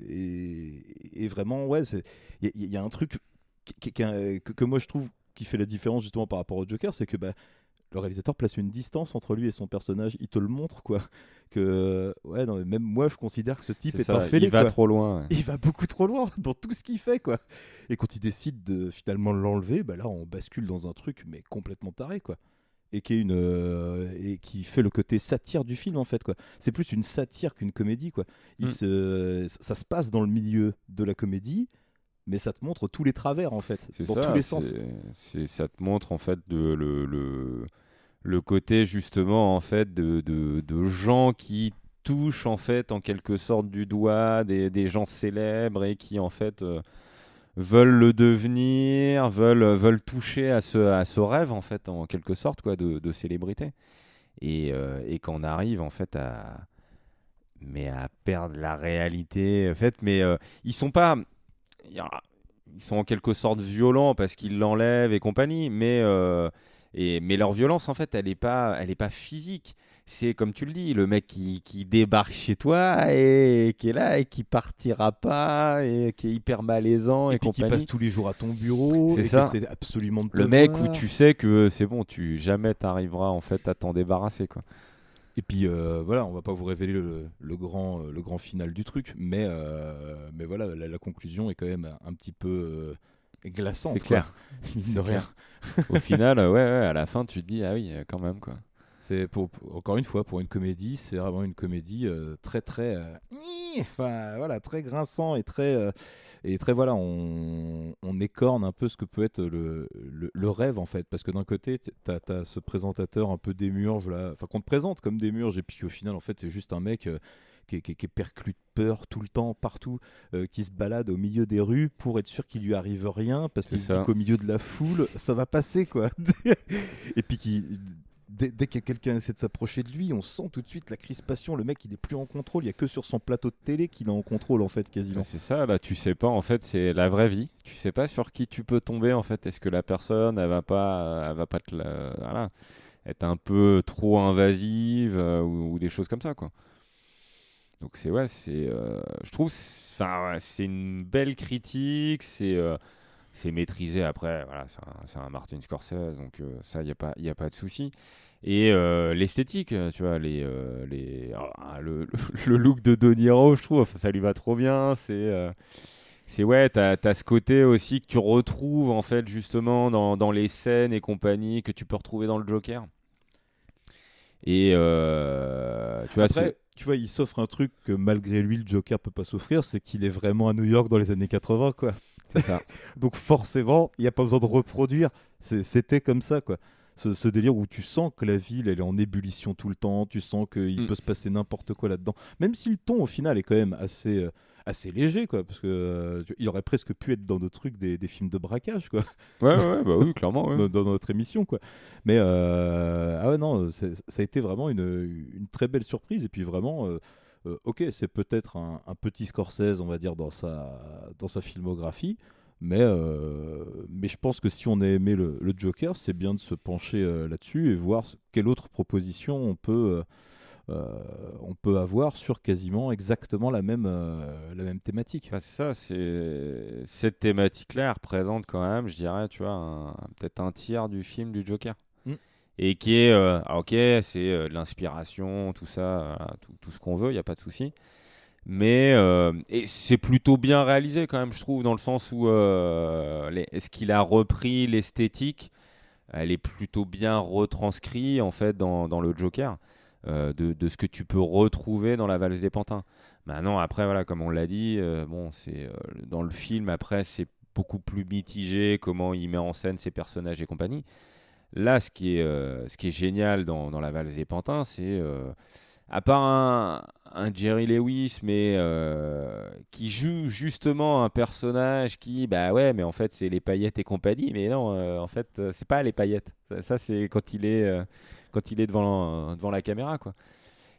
Et, et vraiment ouais il y, a- il y a un truc que, que moi je trouve qui fait la différence justement par rapport au Joker c'est que bah le réalisateur place une distance entre lui et son personnage. Il te le montre quoi. Que ouais non, mais même moi je considère que ce type est ça, un fêlé il va quoi. trop loin, ouais. il va beaucoup trop loin dans tout ce qu'il fait quoi. Et quand il décide de finalement l'enlever bah là on bascule dans un truc mais complètement taré quoi. Et qui est une euh, et qui fait le côté satire du film en fait quoi. C'est plus une satire qu'une comédie quoi. Il Mm. se ça se passe dans le milieu de la comédie mais ça te montre tous les travers en fait dans ça, tous les sens. ça te montre en fait de, le, le, le côté justement en fait de, de, gens qui touchent en fait en quelque sorte du doigt des, gens célèbres et qui en fait euh, veulent le devenir, veulent, veulent toucher à ce, à ce rêve en fait en quelque sorte quoi de, de célébrité. Et, euh, et qu'on arrive en fait à mais à perdre la réalité en fait mais euh, ils sont pas ils sont en quelque sorte violents parce qu'ils l'enlèvent et compagnie, mais, et, mais leur violence, en fait, elle n'est pas, elle est pas physique. C'est comme tu le dis, le mec qui, qui débarque chez toi et qui est là et qui partira pas et qui est hyper malaisant et, et puis qui passe tous les jours à ton bureau C'est ça. essaie absolument Le mec où tu sais que c'est bon, tu jamais t'arriveras en fait à t'en débarrasser quoi. Et puis euh, voilà, on va pas vous révéler le, le grand, le grand final du truc, mais, euh, mais voilà, la, la conclusion est quand même un petit peu euh, glaçante. C'est clair. Mine de rien. Au final, euh, ouais, ouais, à la fin, tu te dis ah oui, euh, quand même quoi. C'est pour, pour- encore une fois pour une comédie, c'est vraiment une comédie euh, très très euh, enfin voilà très grinçant et très euh, et très voilà on, on écorne un peu ce que peut être le, le, le rêve en fait parce que d'un côté t- t'as as ce présentateur un peu démurge là enfin qu'on te présente comme démurge et puis au final en fait c'est juste un mec qui est, qui est- qui peur tout le temps, partout, euh, qui se balade au milieu des rues pour être sûr qu'il lui arrive rien, parce qu'il se dit qu'au milieu de la foule, ça va passer, quoi. et puis qui, dès, dès que quelqu'un essaie de s'approcher de lui, on sent tout de suite la crispation. Le mec, il est plus en contrôle. Il y a que sur son plateau de télé qu'il est en contrôle, en fait, quasiment. C'est ça, là, tu sais pas, en fait, c'est la vraie vie. Tu sais pas sur qui tu peux tomber, en fait. Est-ce que la personne, elle va pas, elle va pas te la- voilà, être un peu trop invasive euh, ou, ou des choses comme ça, quoi. Donc c'est ouais, c'est, euh, je trouve, enfin, c'est une belle critique, c'est, euh, c'est maîtrisé. Après, voilà, c'est un, Martin Scorsese, donc euh, ça, il y a pas, il y a pas de souci. Et l'esthétique, tu vois, les, les, ah, le, le look de De Niro, je trouve, ça lui va trop bien. C'est, c'est ouais, t'as as ce côté aussi que tu retrouves en fait justement dans, dans les scènes et compagnie que tu peux retrouver dans le Joker. Et euh, tu vois, Après, tu vois, il s'offre un truc que malgré lui, le Joker peut pas s'offrir, c'est qu'il est vraiment à New York dans les années 80, quoi. Ça. Donc forcément, il n'y a pas besoin de reproduire. C'était comme ça, quoi. Ce, ce délire où tu sens que la ville, elle est en ébullition tout le temps, tu sens qu'il Mm. peut se passer n'importe quoi là-dedans. Même si le ton, au final, est quand même assez, euh, assez léger, quoi. Parce que euh, il aurait presque pu être dans nos trucs des, des films de braquage, quoi. Ouais, ouais, bah oui, clairement, ouais. dans, dans notre émission, quoi. Mais euh, ah ouais, non, ça a été vraiment une, une très belle surprise. Et puis vraiment, euh, ok, c'est peut-être un, un petit Scorsese, on va dire, dans sa, dans sa filmographie. Mais, euh, mais je pense que si on a aimé le, le Joker, c'est bien de se pencher euh, là-dessus et voir quelle autre proposition on peut, euh, on peut avoir sur quasiment exactement la même, euh, la même thématique. Bah, c'est ça, c'est cette thématique-là représente quand même, je dirais, tu vois, peut-être un tiers du film du Joker. Mm. Et qui est, euh, ah, ok, c'est euh, de l'inspiration, tout ça, tout, tout ce qu'on veut, il n'y a pas de souci. Mais euh, c'est plutôt bien réalisé quand même, je trouve, dans le sens où euh, les- ce qu'il a repris, l'esthétique, elle est plutôt bien retranscrite en fait dans, dans le Joker, euh, de, de ce que tu peux retrouver dans la valse des pantins. Maintenant, après, voilà, comme on l'a dit, euh, bon, c'est euh, dans le film, après, c'est beaucoup plus mitigé, comment il met en scène ses personnages et compagnie. Là, ce qui est, ce qui est génial dans, dans la valse des pantins, c'est, à part un, un Jerry Lewis, mais qui joue justement un personnage qui, bah ouais, mais en fait, c'est les paillettes et compagnie, mais non, en fait, c'est pas les paillettes. Ça, c'est quand il est, quand il est devant, devant la caméra, quoi.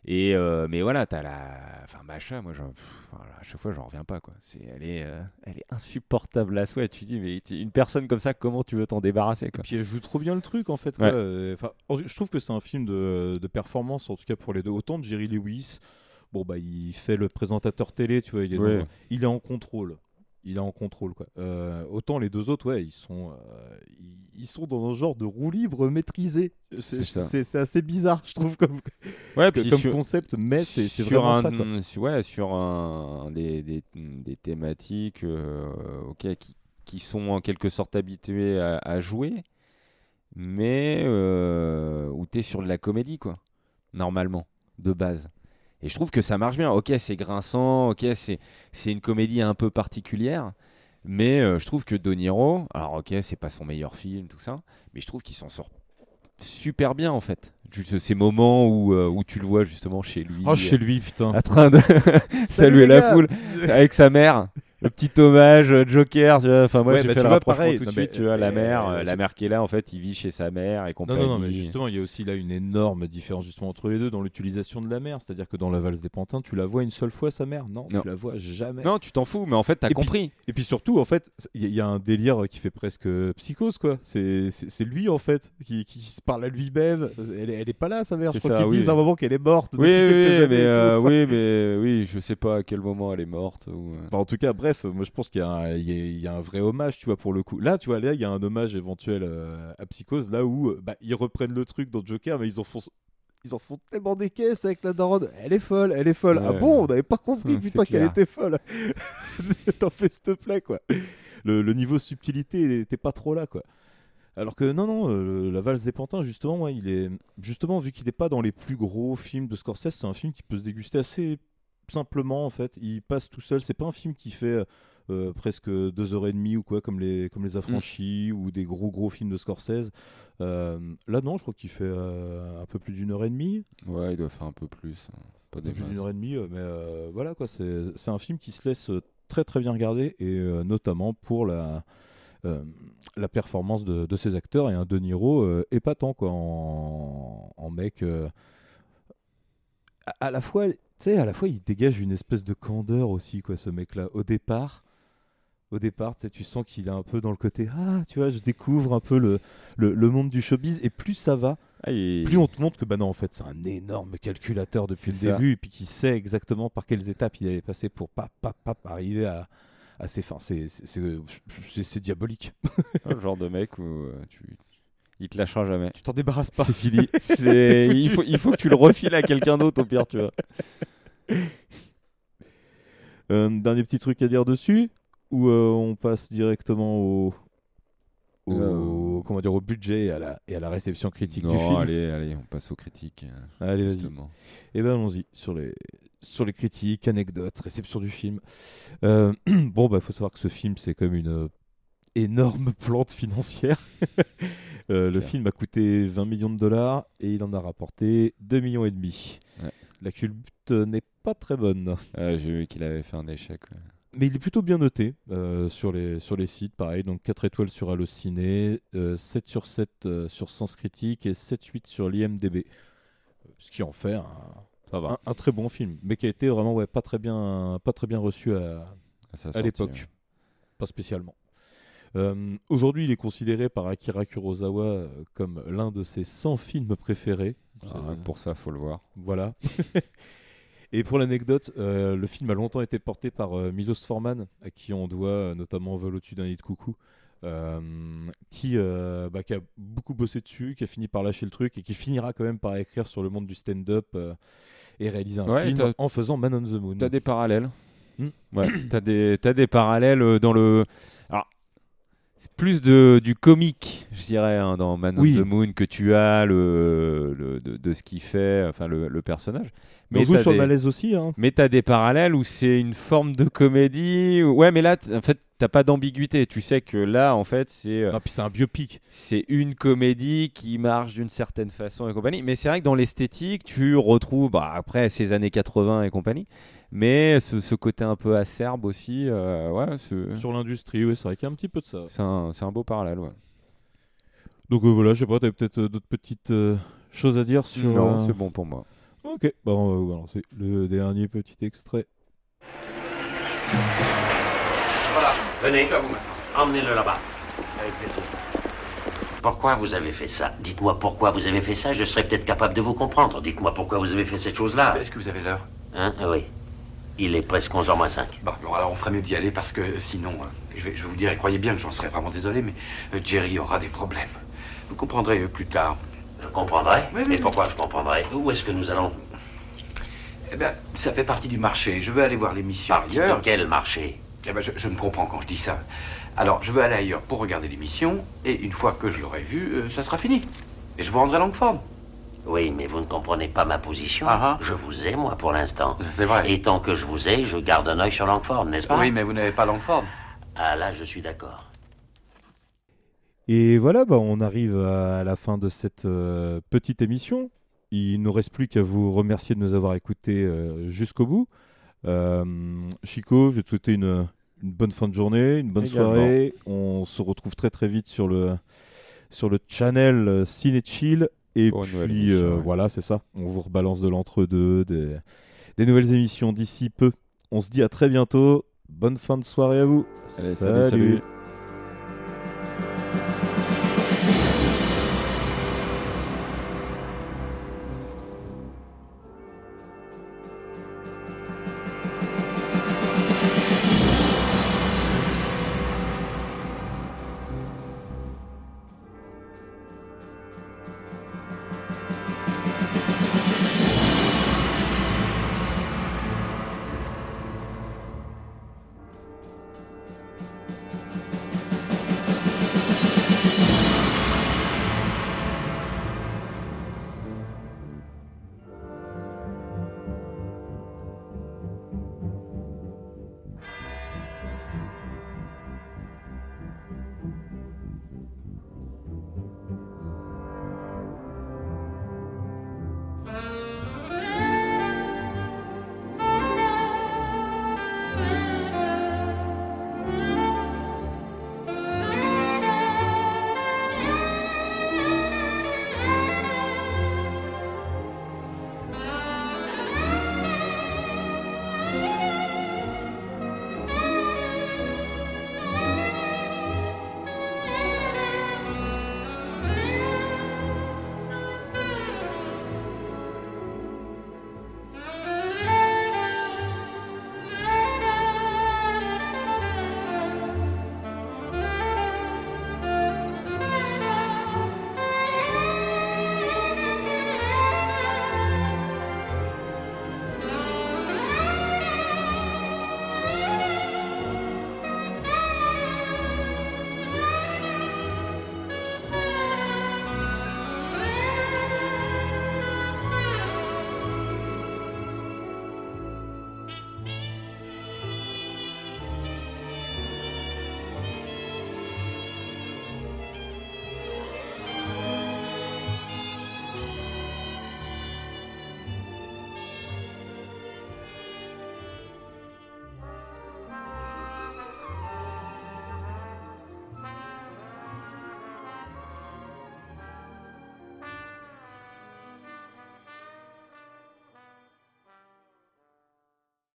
Et euh, mais voilà, t'as la, enfin Macha, moi, j'en- pff, voilà, à chaque fois, j'en reviens pas, quoi. C'est, elle est, euh, elle est insupportable à souhait. Tu dis, mais une personne comme ça, comment tu veux t'en débarrasser, quoi? Puis elle joue trop bien le truc en fait. quoi. Ouais. Enfin, en- je trouve que c'est un film de, de performance en tout cas pour les deux. Autant de Jerry Lewis, bon bah il fait le présentateur télé, tu vois, il est, Ouais. dans- il est en contrôle. Il est en contrôle quoi. Euh, autant les deux autres, ouais, ils sont, euh, ils, sont dans un genre de roue libre maîtrisé. C'est assez bizarre, je trouve comme, Ouais, que- puis comme sur- concept, mais c'est vraiment un, ça quoi. sur- Ouais, sur un, des, des, des thématiques euh, qui, qui sont en quelque sorte habituées à, à jouer, mais euh, où tu es sur de la comédie, quoi, normalement, de base. Et je trouve que ça marche bien. Ok, c'est grinçant, ok, c'est c'est une comédie un peu particulière, mais euh, je trouve que De Niro, alors ok, c'est pas son meilleur film, tout ça, mais je trouve qu'il s'en sort super bien en fait. Juste ces moments où, euh, où tu le vois justement chez lui. Oh, chez lui, putain. En train de saluer la foule avec sa mère. Le petit hommage euh, Joker, tu vois. Enfin, moi, Ouais, j'ai bah, fait le vois, pareil. tout de Non, suite. mais, tu vois, la euh, mère, euh, la mère qui est là, en fait, il vit chez sa mère et Non, compagnie. non, non, mais justement, il y a aussi là une énorme différence justement entre les deux dans l'utilisation de la mère. C'est-à-dire que dans la valse des pantins, tu la vois une seule fois, sa mère Non, Non. tu la vois jamais. Non, tu t'en fous, mais en fait, t'as Et puis- compris. et puis surtout, en fait, il y, a- il y a un délire qui fait presque psychose, quoi. C'est c'est- lui, en fait, qui, qui se parle à lui-même. Elle, est- elle est pas là, sa mère. Je C'est crois ça, qu'ils oui. disent à un moment qu'elle est morte. Oui, oui, mais, euh, oui, mais oui, je sais pas à quel moment elle est morte. Ou... Bah, en tout cas, bref, moi je pense qu'il y, a un- il y a- il y a un vrai hommage, tu vois, pour le coup. Là, tu vois, là, il y a un hommage éventuel euh, à Psychose, là où euh, bah, ils reprennent le truc dans Joker, mais ils en font. Ils en font tellement des caisses avec la daronne. Elle est folle, elle est folle. Ah bon, on n'avait pas compris, putain, qu'elle était folle. T'en fais s'il te plaît, quoi. Le, le niveau subtilité n'était pas trop là, quoi. Alors que non, non, euh, La valse des pantins, justement, il est justement vu qu'il n'est pas dans les plus gros films de Scorsese, c'est un film qui peut se déguster assez simplement en fait. Il passe tout seul. C'est pas un film qui fait euh, presque deux heures et demie ou quoi, comme les comme les Affranchis ou des gros gros films de Scorsese. Euh, là, non, je crois qu'il fait euh, un peu plus d'une heure et demie. Ouais, il doit faire un peu plus. hein. Pas des plus d'une heure et demie, mais voilà quoi. C'est c'est un film qui se laisse très très bien regarder et notamment pour la la performance de, de ses acteurs et un De Niro épatant quoi en, en mec à la fois tu sais à la fois il dégage une espèce de candeur aussi quoi ce mec là au départ au départ tu sens qu'il est un peu dans le côté ah tu vois je découvre un peu le, le, le monde du showbiz et plus ça va Ah, il- plus on te montre que bah non en fait c'est un énorme calculateur depuis le ça. début et puis qui sait exactement par quelles étapes il allait passer pour pas pas pas arriver à, à ses fins c'est diabolique le genre de mec où euh, tu... il te lâchera jamais. Tu t'en débarrasses pas. C'est fini. Il, faut, il faut que tu le refiles à quelqu'un d'autre au pire, tu vois. Euh, dernier petit truc à dire dessus ou euh, on passe directement au, au comment dire au budget et à la, et à la réception critique du film? allez, allez, on passe aux critiques. euh, Allez, vas-y. Et ben allons-y sur les sur les critiques, anecdotes, réception du film. Euh, bon bah faut savoir que ce film c'est comme une euh, énorme plante financière. Euh, le film a coûté 20 millions de dollars et il en a rapporté 2 millions et demi. Ouais. La culbute n'est pas très bonne. Euh, J'ai vu qu'il avait fait un échec. ouais. Mais il est plutôt bien noté euh, sur, les, sur les sites, pareil. Donc 4 étoiles sur Allociné, euh, 7 sur 7 euh, sur Sens Critique et 7-8 sur l'IMDB. Ce qui en fait un, Ça va. un, un très bon film, mais qui a été vraiment ouais, pas, très bien, pas très bien reçu à, À l'époque. ouais. Pas spécialement. Euh, Aujourd'hui, il est considéré par Akira Kurosawa comme l'un de ses 100 films préférés. Ah, pour ça, faut le voir. Voilà. Et pour l'anecdote, euh, le film a longtemps été porté par euh, Milos Forman, à qui on doit euh, notamment Vol au-dessus d'un nid de coucou, euh, qui, bah, qui a beaucoup bossé dessus, qui a fini par lâcher le truc et qui finira quand même par écrire sur le monde du stand-up et réaliser un Ouais, film en faisant Man on the Moon. T'as des parallèles. Hmm. Ouais, t'as des, des parallèles dans le. Alors, plus de, du comique, je dirais, hein, dans Man Oui. on the Moon, que tu as le, le- de, de ce qu'il fait, enfin le, le personnage. Mais on joue sur le des- malaise aussi. Hein. Mais t'as des parallèles où c'est une forme de comédie. Ouais, mais là, en fait, t'as pas d'ambiguïté. Tu sais que là, en fait, c'est. euh, Ah, puis c'est un biopic. c'est une comédie qui marche d'une certaine façon et compagnie. Mais c'est vrai que dans l'esthétique, tu retrouves, bah, après ces années 80 et compagnie, mais ce, ce côté un peu acerbe aussi. euh, ouais, Sur l'industrie, oui, c'est vrai qu'il y a un petit peu de ça. c'est un, c'est un beau parallèle. Ouais. Donc euh, voilà, je sais pas, t'avais peut-être euh, d'autres petites euh, choses à dire sur. Non, euh, c'est bon pour moi. Ok, bah on va lancer le dernier petit extrait. Voilà, venez. Emmenez-le là-bas. Avec plaisir. Pourquoi vous avez fait ça? Dites-moi pourquoi vous avez fait ça, je serais peut-être capable de vous comprendre. Dites-moi pourquoi vous avez fait cette chose-là. Est-ce que vous avez l'heure? Hein Oui. Il est presque 11h moins 5. Bon, bon, alors on ferait mieux d'y aller parce que sinon, euh, je, vais, je vais vous dire, et croyez bien que j'en serais vraiment désolé, mais euh, Jerry aura des problèmes. Vous comprendrez euh, plus tard. Je comprendrai. Mais pourquoi je comprendrai? Où est-ce que nous allons? Eh bien, ça fait partie du marché. Je veux aller voir l'émission ailleurs. de quel marché? Eh ben, je, je me comprends quand je dis ça. Alors, je veux aller ailleurs pour regarder l'émission, et une fois que je l'aurai vue, euh, ça sera fini. Et je vous rendrai Langford. Oui, mais vous ne comprenez pas ma position. Je vous ai, moi, pour l'instant. C'est vrai. Et tant que je vous ai, je garde un œil sur Langford, n'est-ce pas? Oui, mais vous n'avez pas Langford. Ah là, je suis d'accord. Et voilà, bah, on arrive à la fin de cette euh, petite émission. Il ne nous reste plus qu'à vous remercier de nous avoir écoutés euh, jusqu'au bout. Euh, Chico, je vais te souhaiter une, une bonne fin de journée, une bonne Également. soirée. On se retrouve très très vite sur le, sur le channel Ciné Chill. Et Pour puis émission, euh, ouais. voilà, c'est ça. On vous rebalance de l'entre-deux, des, des nouvelles émissions d'ici peu. On se dit à très bientôt. Bonne fin de soirée à vous. Allez, salut, salut.